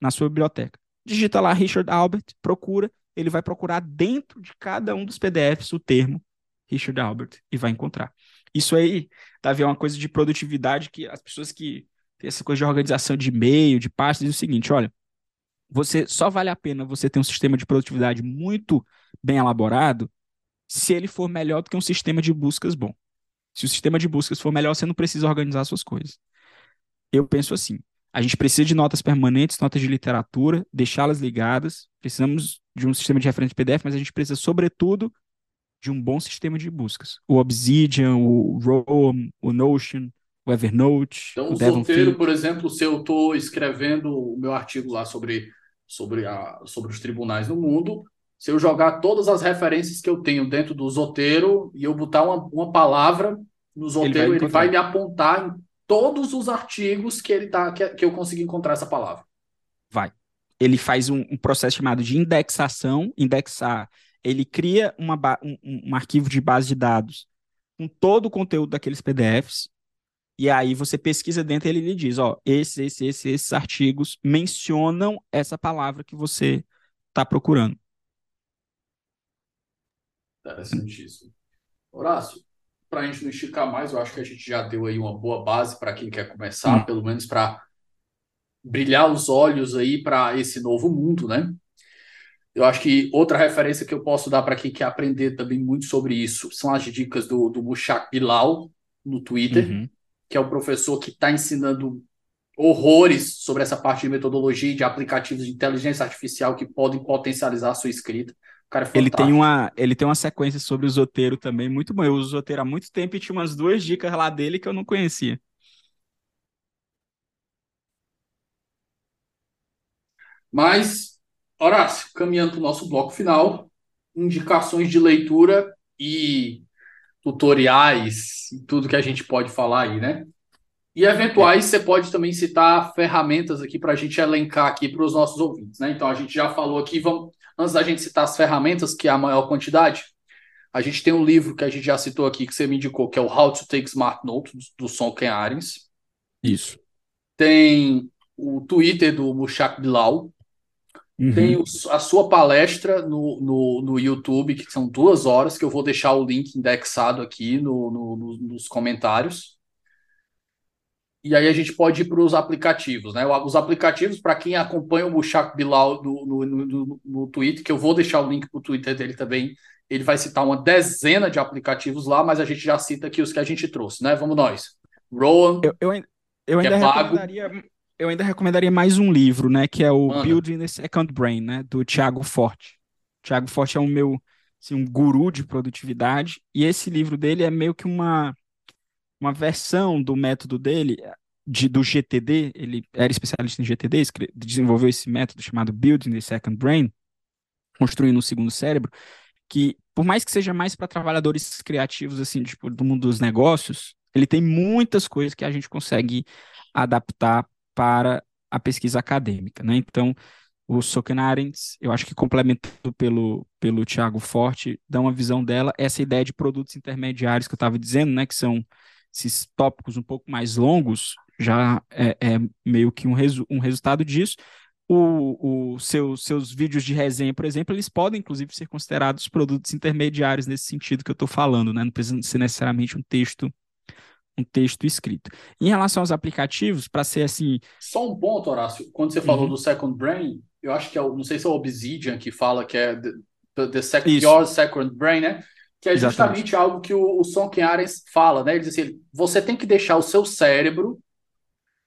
na sua biblioteca. Digita lá Richard Albert, procura, ele vai procurar dentro de cada um dos PDFs o termo Richard Albert e vai encontrar. Isso aí, Davi, é uma coisa de produtividade que as pessoas que têm essa coisa de organização de e-mail, de pastas, dizem o seguinte: olha, você só vale a pena você ter um sistema de produtividade muito bem elaborado se ele for melhor do que um sistema de buscas bom. Se o sistema de buscas for melhor, você não precisa organizar suas coisas. Eu penso assim: a gente precisa de notas permanentes, notas de literatura, deixá-las ligadas. Precisamos de um sistema de referência PDF, mas a gente precisa, sobretudo, de um bom sistema de buscas. O Obsidian, o Roam, o Notion, o Evernote. Então, o, o solteiro, por exemplo, se eu estou escrevendo o meu artigo lá sobre, sobre, a, sobre os tribunais no mundo, se eu jogar todas as referências que eu tenho dentro do Zoteiro e eu botar uma, uma palavra no Zoteiro, ele, vai, ele vai me apontar em todos os artigos que ele tá que, que eu consigo encontrar essa palavra. Vai. Ele faz um, um processo chamado de indexação, indexar ele cria uma, um, um, arquivo de base de dados com todo o conteúdo daqueles PDFs, e aí você pesquisa dentro e ele lhe diz, ó, esses, esses, esses, esses artigos mencionam essa palavra que você está procurando. Interessantíssimo. Horácio, para a gente não esticar mais, eu acho que a gente já deu aí uma boa base para quem quer começar, hum. pelo menos para brilhar os olhos aí para esse novo mundo, né? Eu acho que outra referência que eu posso dar para quem quer aprender também muito sobre isso são as dicas do, do Mushak Bilal no Twitter, uhum. que é o professor que está ensinando horrores sobre essa parte de metodologia e de aplicativos de inteligência artificial que podem potencializar a sua escrita. É ele tem uma ele tem uma sequência sobre o Zoteiro também muito bom. Eu uso o Zoteiro há muito tempo e tinha umas duas dicas lá dele que eu não conhecia. Mas Horácio, caminhando para o nosso bloco final, indicações de leitura e tutoriais e tudo que a gente pode falar aí, né? E eventuais, você pode também citar ferramentas aqui para a gente elencar aqui para os nossos ouvintes, né? Então a gente já falou aqui, vamos, antes da gente citar as ferramentas, que é a maior quantidade, a gente tem um livro que a gente já citou aqui, que você me indicou, que é o How to Take Smart Notes, do Son Ken Arens. Isso. Tem o Twitter do Mushak Bilal, Uhum. Tem a sua palestra no, no, no YouTube, que são duas horas, que eu vou deixar o link indexado aqui no, no nos comentários. E aí a gente pode ir para os aplicativos, né? Os aplicativos, para quem acompanha o Mushak Bilal no, no, no, no Twitter, que eu vou deixar o link para o Twitter dele também, ele vai citar uma dezena de aplicativos lá, mas a gente já cita aqui os que a gente trouxe, né? Vamos nós. Rowan, eu, eu, eu ainda é recomendaria eu ainda recomendaria mais um livro, né? Que é o Mano. Building the Second Brain, né? Do Tiago Forte. Tiago Forte é um meu assim, um guru de produtividade. E esse livro dele é meio que uma, uma versão do método dele, de, do GTD. Ele era especialista em GTD, desenvolveu esse método chamado Building the Second Brain, construindo o um segundo cérebro. que, por mais que seja mais para trabalhadores criativos, assim, tipo, do mundo dos negócios, ele tem muitas coisas que a gente consegue adaptar para a pesquisa acadêmica, né? Então, o Sokenarens, eu acho que complementado pelo, pelo Tiago Forte, dá uma visão dela, essa ideia de produtos intermediários que eu estava dizendo, né, que são esses tópicos um pouco mais longos, já é, é meio que um, resu um resultado disso. O, o seu, seus vídeos de resenha, por exemplo, eles podem, inclusive, ser considerados produtos intermediários nesse sentido que eu estou falando, né? Não precisa ser necessariamente um texto um texto escrito. Em relação aos aplicativos, para ser assim. Só um ponto, Horácio. Quando você falou uhum. do Second Brain, eu acho que é, não sei se é o Obsidian que fala que é the, the sec your second brain, né? Que é justamente Exatamente. algo que o, o Sonken Ares fala, né? Ele diz assim: você tem que deixar o seu cérebro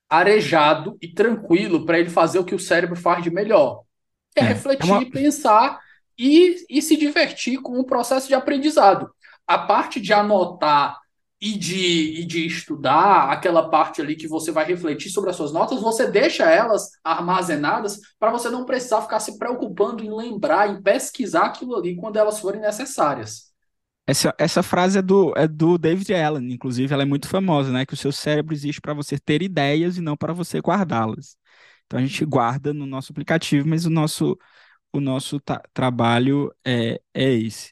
arejado e tranquilo para ele fazer o que o cérebro faz de melhor. É, é refletir, é uma... pensar e, e se divertir com o processo de aprendizado. A parte de anotar e de, e de estudar aquela parte ali que você vai refletir sobre as suas notas, você deixa elas armazenadas para você não precisar ficar se preocupando em lembrar, em pesquisar aquilo ali quando elas forem necessárias. Essa, essa frase é do, é do David Allen, inclusive, ela é muito famosa, né? Que o seu cérebro existe para você ter ideias e não para você guardá-las. Então a gente guarda no nosso aplicativo, mas o nosso, o nosso trabalho é, é esse.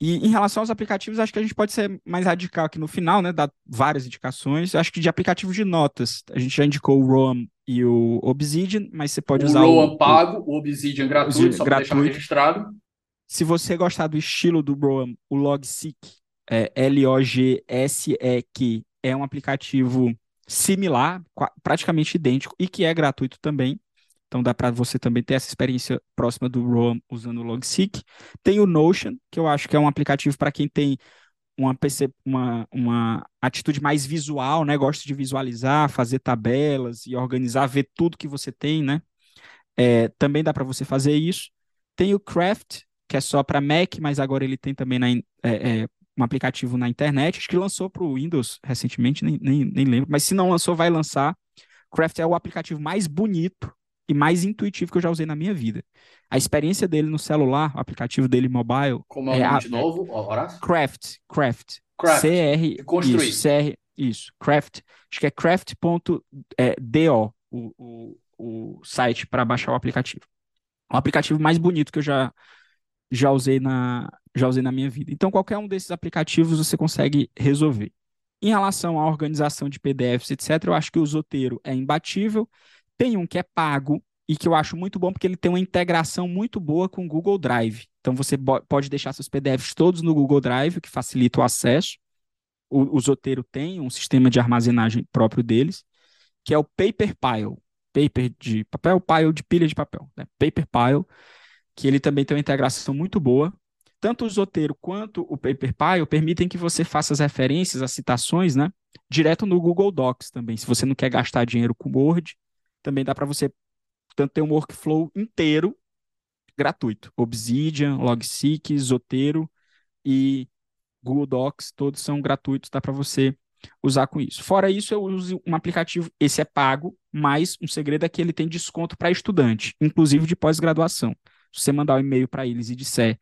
E em relação aos aplicativos, acho que a gente pode ser mais radical aqui no final, né? Dar várias indicações. Acho que de aplicativos de notas, a gente já indicou o Roam e o Obsidian, mas você pode o usar Roam o pago, o Obsidian gratuito, Obsidian, só para deixar registrado. Se você gostar do estilo do Roam, o Logseek, é L-O-G-S-E-Q, é um aplicativo similar, praticamente idêntico, e que é gratuito também. Então dá para você também ter essa experiência próxima do ROM usando o Logseek. Tem o Notion, que eu acho que é um aplicativo para quem tem uma, uma, uma atitude mais visual, né? Gosta de visualizar, fazer tabelas e organizar, ver tudo que você tem, né? É, também dá para você fazer isso. Tem o Craft, que é só para Mac, mas agora ele tem também na, é, é, um aplicativo na internet. Acho que lançou para o Windows recentemente, nem, nem, nem lembro. Mas se não lançou, vai lançar. Craft é o aplicativo mais bonito e mais intuitivo que eu já usei na minha vida. A experiência dele no celular, o aplicativo dele mobile. Como é o é nome de novo, Horácio? Craft. Craft. Craft. CR. Construir. Isso, CR, isso. Craft. Acho que é craft.do é, o, o, o site para baixar o aplicativo. O aplicativo mais bonito que eu já, já, usei na, já usei na minha vida. Então, qualquer um desses aplicativos você consegue resolver. Em relação à organização de PDFs, etc., eu acho que o Zotero é imbatível. Tem um que é pago e que eu acho muito bom porque ele tem uma integração muito boa com o Google Drive. Então você pode deixar seus PDFs todos no Google Drive, o que facilita o acesso. O, o Zotero tem um sistema de armazenagem próprio deles, que é o Paper Pile. Paper de papel, pile de pilha de papel. Né? Paper Pile, que ele também tem uma integração muito boa. Tanto o Zotero quanto o Paper Pile permitem que você faça as referências, as citações, né? Direto no Google Docs também. Se você não quer gastar dinheiro com Word, também dá para você tanto ter um workflow inteiro gratuito. Obsidian, Logseek, Zotero e Google Docs, todos são gratuitos, dá para você usar com isso. Fora isso, eu uso um aplicativo, esse é pago, mas um segredo é que ele tem desconto para estudante, inclusive de pós-graduação. Se você mandar um e-mail para eles e disser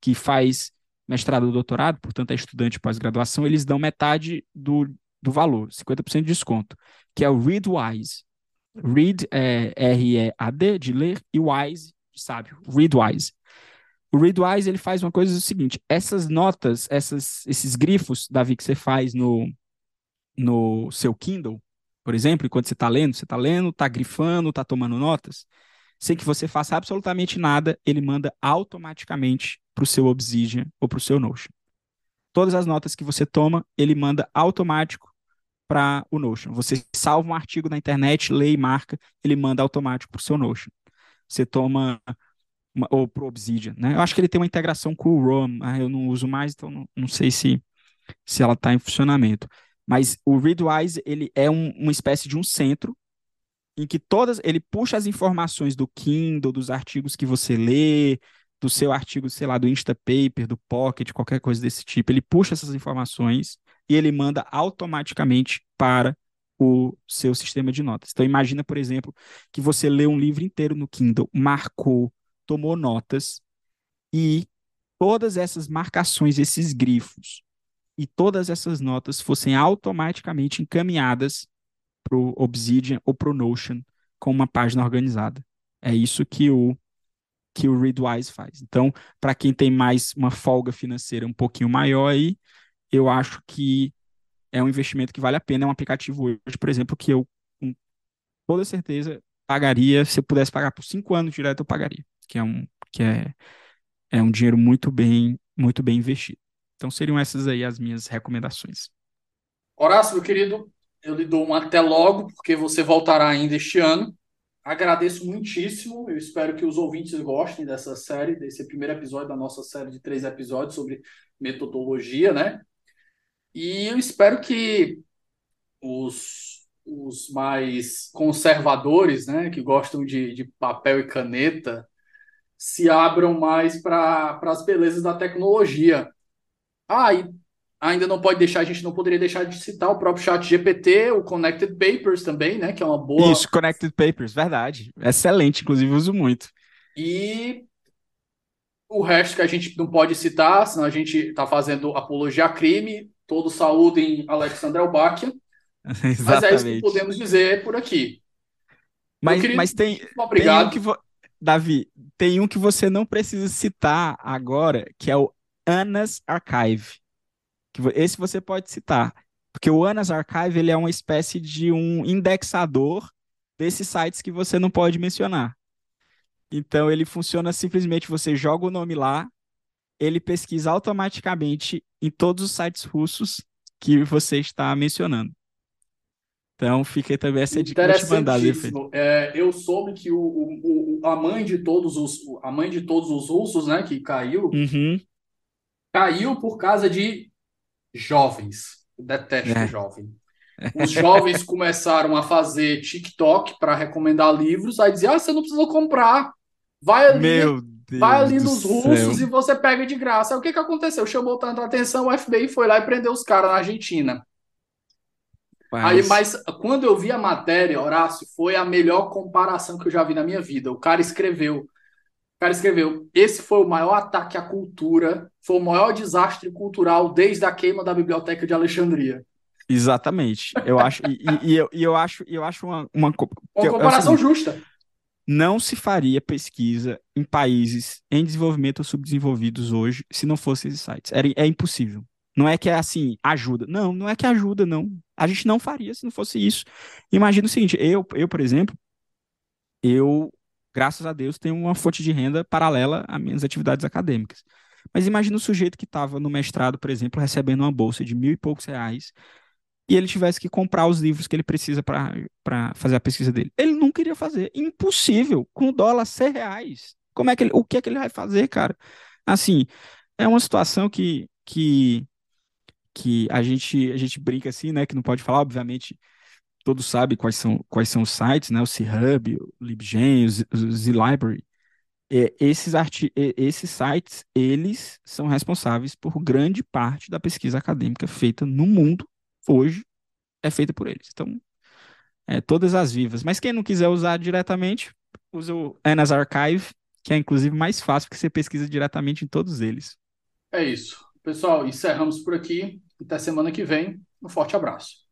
que faz mestrado ou doutorado, portanto é estudante pós-graduação, eles dão metade do, do valor, 50% de desconto, que é o Readwise. Read é R-E-A-D, de ler, e wise, de sábio. Readwise. O Readwise, ele faz uma coisa o seguinte, essas notas, essas, esses grifos, Davi, que você faz no, no seu Kindle, por exemplo, enquanto você está lendo, você está lendo, está grifando, está tomando notas, sem que você faça absolutamente nada, ele manda automaticamente para o seu Obsidian ou para o seu Notion. Todas as notas que você toma, ele manda automático para o Notion. Você salva um artigo na internet, lê e marca, ele manda automático para o seu Notion. Você toma uma, ou para o Obsidian, né? Eu acho que ele tem uma integração com o ROM, ah, eu não uso mais, então não, não sei se, se ela está em funcionamento. Mas o Readwise, ele é um, uma espécie de um centro em que todas, ele puxa as informações do Kindle, dos artigos que você lê, do seu artigo, sei lá, do Instapaper, do Pocket, qualquer coisa desse tipo. Ele puxa essas informações e ele manda automaticamente para o seu sistema de notas. Então imagina, por exemplo, que você lê um livro inteiro no Kindle, marcou, tomou notas e todas essas marcações, esses grifos e todas essas notas fossem automaticamente encaminhadas para o Obsidian ou para o Notion com uma página organizada. É isso que o que o Readwise faz. Então, para quem tem mais uma folga financeira um pouquinho maior aí, eu acho que é um investimento que vale a pena. É um aplicativo hoje, por exemplo, que eu com toda certeza pagaria, se eu pudesse pagar por cinco anos direto, eu pagaria, que é um que é, é um dinheiro muito bem muito bem investido. Então seriam essas aí as minhas recomendações. Horácio, meu querido, eu lhe dou um até logo, porque você voltará ainda este ano. Agradeço muitíssimo. Eu espero que os ouvintes gostem dessa série, desse primeiro episódio da nossa série de três episódios sobre metodologia, né? E eu espero que os, os mais conservadores, né, que gostam de, de papel e caneta, se abram mais para as belezas da tecnologia. Ah, e ainda não pode deixar, a gente não poderia deixar de citar o próprio chat GPT, o Connected Papers também, né? Que é uma boa. Isso, Connected Papers, verdade. Excelente, inclusive uso muito. E o resto que a gente não pode citar, senão a gente está fazendo apologia a crime, todo saúde em Alexandre Elbáquia. [laughs] Mas é isso que podemos dizer por aqui. Mas, querido, mas tem, obrigado. Tem um que vo... Davi, tem um que você não precisa citar agora, que é o Anas Archive que esse você pode citar, porque o Anas Archive ele é uma espécie de um indexador desses sites que você não pode mencionar. Então ele funciona simplesmente você joga o nome lá, ele pesquisa automaticamente em todos os sites russos que você está mencionando. Então fica aí também essa dica te mandar, é, Eu soube que o, o, a mãe de todos os a mãe de todos os russos, né, que caiu, uhum. caiu por causa de jovens. Eu detesto é. jovem. Os jovens começaram a fazer TikTok para recomendar livros, aí diziam: ah, você não precisa comprar. Vai ali, Meu Deus vai ali nos russos céu. e você pega de graça. Aí o que, que aconteceu? Chamou tanta atenção, o FBI foi lá e prendeu os caras na Argentina. Mas... Aí, mas quando eu vi a matéria, Horácio, foi a melhor comparação que eu já vi na minha vida. O cara escreveu o cara escreveu: esse foi o maior ataque à cultura, foi o maior desastre cultural desde a queima da biblioteca de Alexandria. Exatamente. Eu acho e, e, e eu, e eu acho eu acho uma uma, uma comparação assim, justa. Não se faria pesquisa em países em desenvolvimento ou subdesenvolvidos hoje se não fossem esses sites. É, impossível. Não é que é assim, ajuda. Não, não é que ajuda, não. A gente não faria se não fosse isso. Imagina o seguinte, eu, eu por exemplo, eu graças a Deus, tenho uma fonte de renda paralela às minhas atividades acadêmicas. Mas imagina o sujeito que estava no mestrado, por exemplo, recebendo uma bolsa de mil e poucos reais e ele tivesse que comprar os livros que ele precisa para fazer a pesquisa dele. Ele não queria fazer. Impossível. Com o dólar ser reais. Como é que ele, o que é que ele vai fazer, cara? Assim, é uma situação que, que, que a, gente, a gente brinca assim, né? Que não pode falar, obviamente todos sabem quais são, quais são os sites, né? O C-Hub, o LibGen, o Z-Library. É, esses, arti esses sites, eles são responsáveis por grande parte da pesquisa acadêmica feita no mundo, hoje, é feita por eles. Então, é, todas as vivas. Mas quem não quiser usar diretamente, usa o Anas Archive, que é inclusive mais fácil, porque você pesquisa diretamente em todos eles. É isso. Pessoal, encerramos por aqui. Até semana que vem. Um forte abraço.